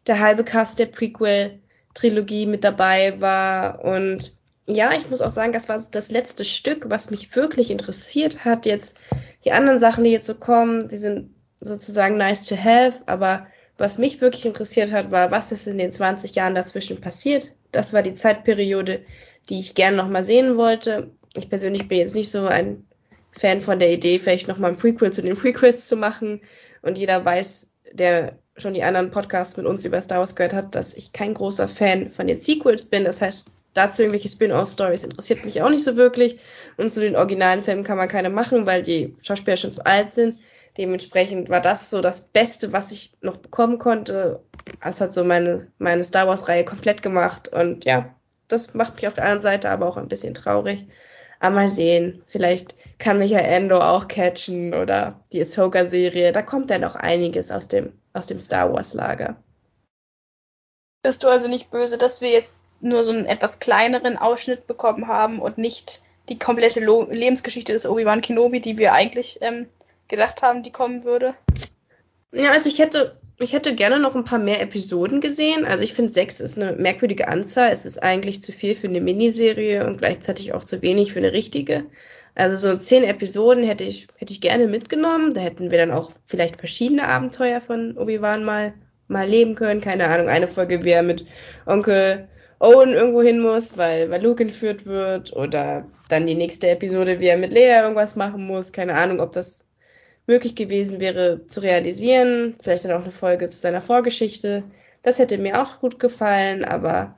der halbe Cast der Prequel-Trilogie mit dabei war. Und ja, ich muss auch sagen, das war das letzte Stück, was mich wirklich interessiert hat. Jetzt die anderen Sachen, die jetzt so kommen, die sind sozusagen nice to have, aber was mich wirklich interessiert hat, war, was ist in den 20 Jahren dazwischen passiert. Das war die Zeitperiode, die ich gerne nochmal sehen wollte. Ich persönlich bin jetzt nicht so ein Fan von der Idee, vielleicht nochmal ein Prequel zu den Prequels zu machen. Und jeder weiß, der schon die anderen Podcasts mit uns über Star Wars gehört hat, dass ich kein großer Fan von den Sequels bin. Das heißt, dazu irgendwelche Spin-off-Stories interessiert mich auch nicht so wirklich. Und zu den originalen Filmen kann man keine machen, weil die Schauspieler schon zu alt sind. Dementsprechend war das so das Beste, was ich noch bekommen konnte. Das hat so meine, meine Star Wars-Reihe komplett gemacht. Und ja, das macht mich auf der anderen Seite aber auch ein bisschen traurig. Aber mal sehen, vielleicht kann mich ja Endo auch catchen oder die Ahsoka-Serie. Da kommt ja noch einiges aus dem, aus dem Star Wars-Lager. Bist du also nicht böse, dass wir jetzt nur so einen etwas kleineren Ausschnitt bekommen haben und nicht die komplette Lo Lebensgeschichte des Obi-Wan Kenobi, die wir eigentlich ähm, gedacht haben, die kommen würde? Ja, also ich hätte ich hätte gerne noch ein paar mehr Episoden gesehen. Also ich finde, sechs ist eine merkwürdige Anzahl. Es ist eigentlich zu viel für eine Miniserie und gleichzeitig auch zu wenig für eine richtige. Also so zehn Episoden hätte ich, hätte ich gerne mitgenommen. Da hätten wir dann auch vielleicht verschiedene Abenteuer von Obi-Wan mal, mal leben können. Keine Ahnung, eine Folge, er mit Onkel Owen irgendwo hin muss, weil, weil Luke entführt wird. Oder dann die nächste Episode, wie er mit Leia irgendwas machen muss. Keine Ahnung, ob das möglich gewesen wäre zu realisieren. Vielleicht dann auch eine Folge zu seiner Vorgeschichte. Das hätte mir auch gut gefallen, aber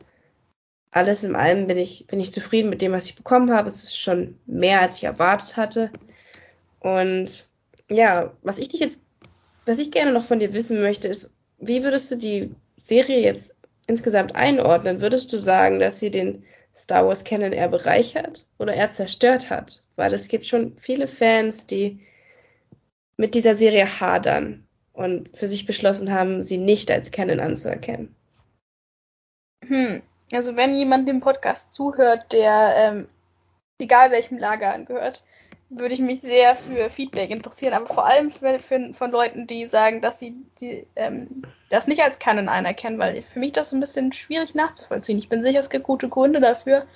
alles in allem bin ich, bin ich zufrieden mit dem, was ich bekommen habe. Es ist schon mehr, als ich erwartet hatte. Und ja, was ich dich jetzt, was ich gerne noch von dir wissen möchte, ist, wie würdest du die Serie jetzt insgesamt einordnen? Würdest du sagen, dass sie den Star Wars Canon eher bereichert oder eher zerstört hat? Weil es gibt schon viele Fans, die mit dieser Serie hadern und für sich beschlossen haben, sie nicht als Canon anzuerkennen. Hm. Also wenn jemand dem Podcast zuhört, der ähm, egal welchem Lager angehört, würde ich mich sehr für Feedback interessieren, aber vor allem für, für, von Leuten, die sagen, dass sie die, ähm, das nicht als Canon anerkennen, weil für mich das ein bisschen schwierig nachzuvollziehen. Ich bin sicher, es gibt gute Gründe dafür,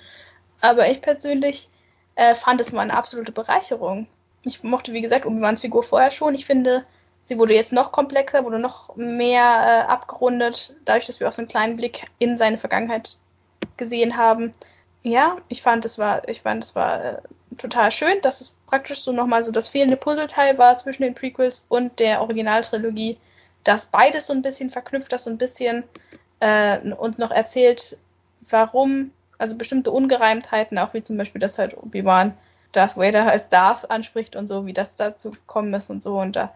aber ich persönlich äh, fand es mal eine absolute Bereicherung. Ich mochte, wie gesagt, Obi-Wans Figur vorher schon. Ich finde, sie wurde jetzt noch komplexer, wurde noch mehr äh, abgerundet, dadurch, dass wir auch so einen kleinen Blick in seine Vergangenheit gesehen haben. Ja, ich fand, es war, ich fand, es war äh, total schön, dass es praktisch so nochmal so das fehlende Puzzleteil war zwischen den Prequels und der Originaltrilogie, dass beides so ein bisschen verknüpft, das so ein bisschen äh, und noch erzählt, warum, also bestimmte Ungereimtheiten, auch wie zum Beispiel, dass halt Obi-Wan Darth Vader als Darth anspricht und so, wie das dazu gekommen ist und so. Und da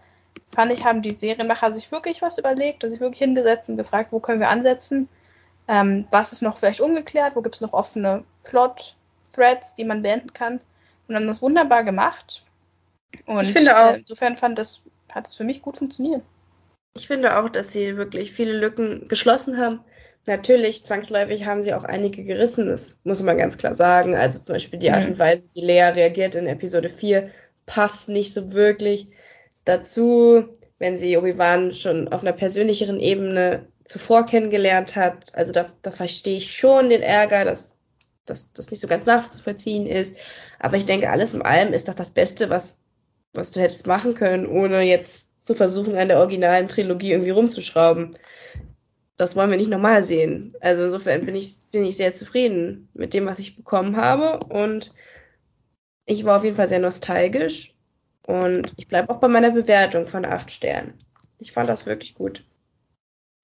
fand ich, haben die Serienmacher sich wirklich was überlegt und sich wirklich hingesetzt und gefragt, wo können wir ansetzen ähm, was ist noch vielleicht ungeklärt? Wo gibt es noch offene Plot-Threads, die man beenden kann? Und haben das wunderbar gemacht. Und ich finde auch. Äh, insofern fand das, hat es für mich gut funktioniert. Ich finde auch, dass sie wirklich viele Lücken geschlossen haben. Natürlich, zwangsläufig haben sie auch einige gerissen, das muss man ganz klar sagen. Also zum Beispiel die Art und Weise, wie Lea reagiert in Episode 4, passt nicht so wirklich dazu, wenn sie Obi-Wan schon auf einer persönlicheren Ebene zuvor kennengelernt hat. Also da, da verstehe ich schon den Ärger, dass, dass das nicht so ganz nachzuvollziehen ist. Aber ich denke, alles in allem ist doch das Beste, was, was du hättest machen können, ohne jetzt zu versuchen, an der originalen Trilogie irgendwie rumzuschrauben. Das wollen wir nicht nochmal sehen. Also insofern bin ich, bin ich sehr zufrieden mit dem, was ich bekommen habe. Und ich war auf jeden Fall sehr nostalgisch. Und ich bleibe auch bei meiner Bewertung von acht Sternen. Ich fand das wirklich gut.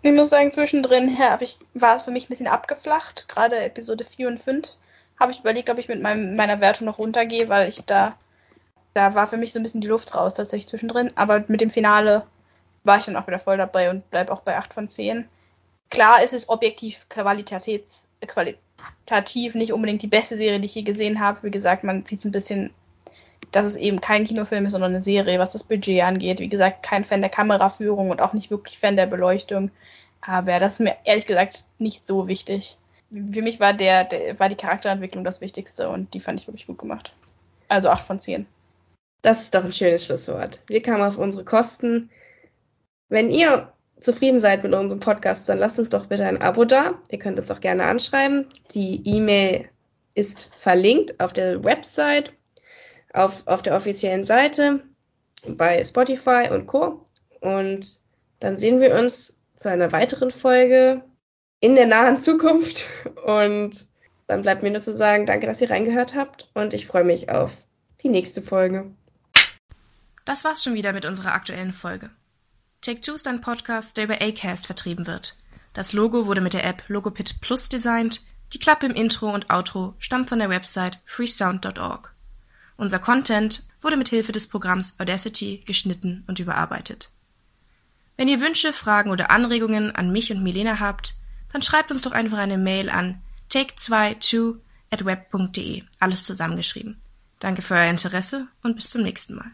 Ich muss sagen, zwischendrin hab ich, war es für mich ein bisschen abgeflacht. Gerade Episode 4 und 5 habe ich überlegt, ob ich mit meinem, meiner Wertung noch runtergehe, weil ich da, da war für mich so ein bisschen die Luft raus tatsächlich zwischendrin. Aber mit dem Finale war ich dann auch wieder voll dabei und bleibe auch bei 8 von 10. Klar ist es objektiv qualitativ, qualitativ nicht unbedingt die beste Serie, die ich je gesehen habe. Wie gesagt, man sieht es ein bisschen dass es eben kein Kinofilm ist, sondern eine Serie, was das Budget angeht. Wie gesagt, kein Fan der Kameraführung und auch nicht wirklich Fan der Beleuchtung. Aber das ist mir ehrlich gesagt nicht so wichtig. Für mich war der, der war die Charakterentwicklung das Wichtigste und die fand ich wirklich gut gemacht. Also 8 von 10. Das ist doch ein schönes Schlusswort. Wir kamen auf unsere Kosten. Wenn ihr zufrieden seid mit unserem Podcast, dann lasst uns doch bitte ein Abo da. Ihr könnt uns auch gerne anschreiben. Die E-Mail ist verlinkt auf der Website auf, auf der offiziellen Seite bei Spotify und Co. Und dann sehen wir uns zu einer weiteren Folge in der nahen Zukunft. Und dann bleibt mir nur zu sagen, danke, dass ihr reingehört habt und ich freue mich auf die nächste Folge. Das war's schon wieder mit unserer aktuellen Folge. Take Two ist ein Podcast, der über Acast vertrieben wird. Das Logo wurde mit der App Logopit Plus designt. Die Klappe im Intro und Outro stammt von der Website freesound.org. Unser Content wurde mit Hilfe des Programms Audacity geschnitten und überarbeitet. Wenn ihr Wünsche, Fragen oder Anregungen an mich und Milena habt, dann schreibt uns doch einfach eine Mail an take22 at web.de, alles zusammengeschrieben. Danke für euer Interesse und bis zum nächsten Mal.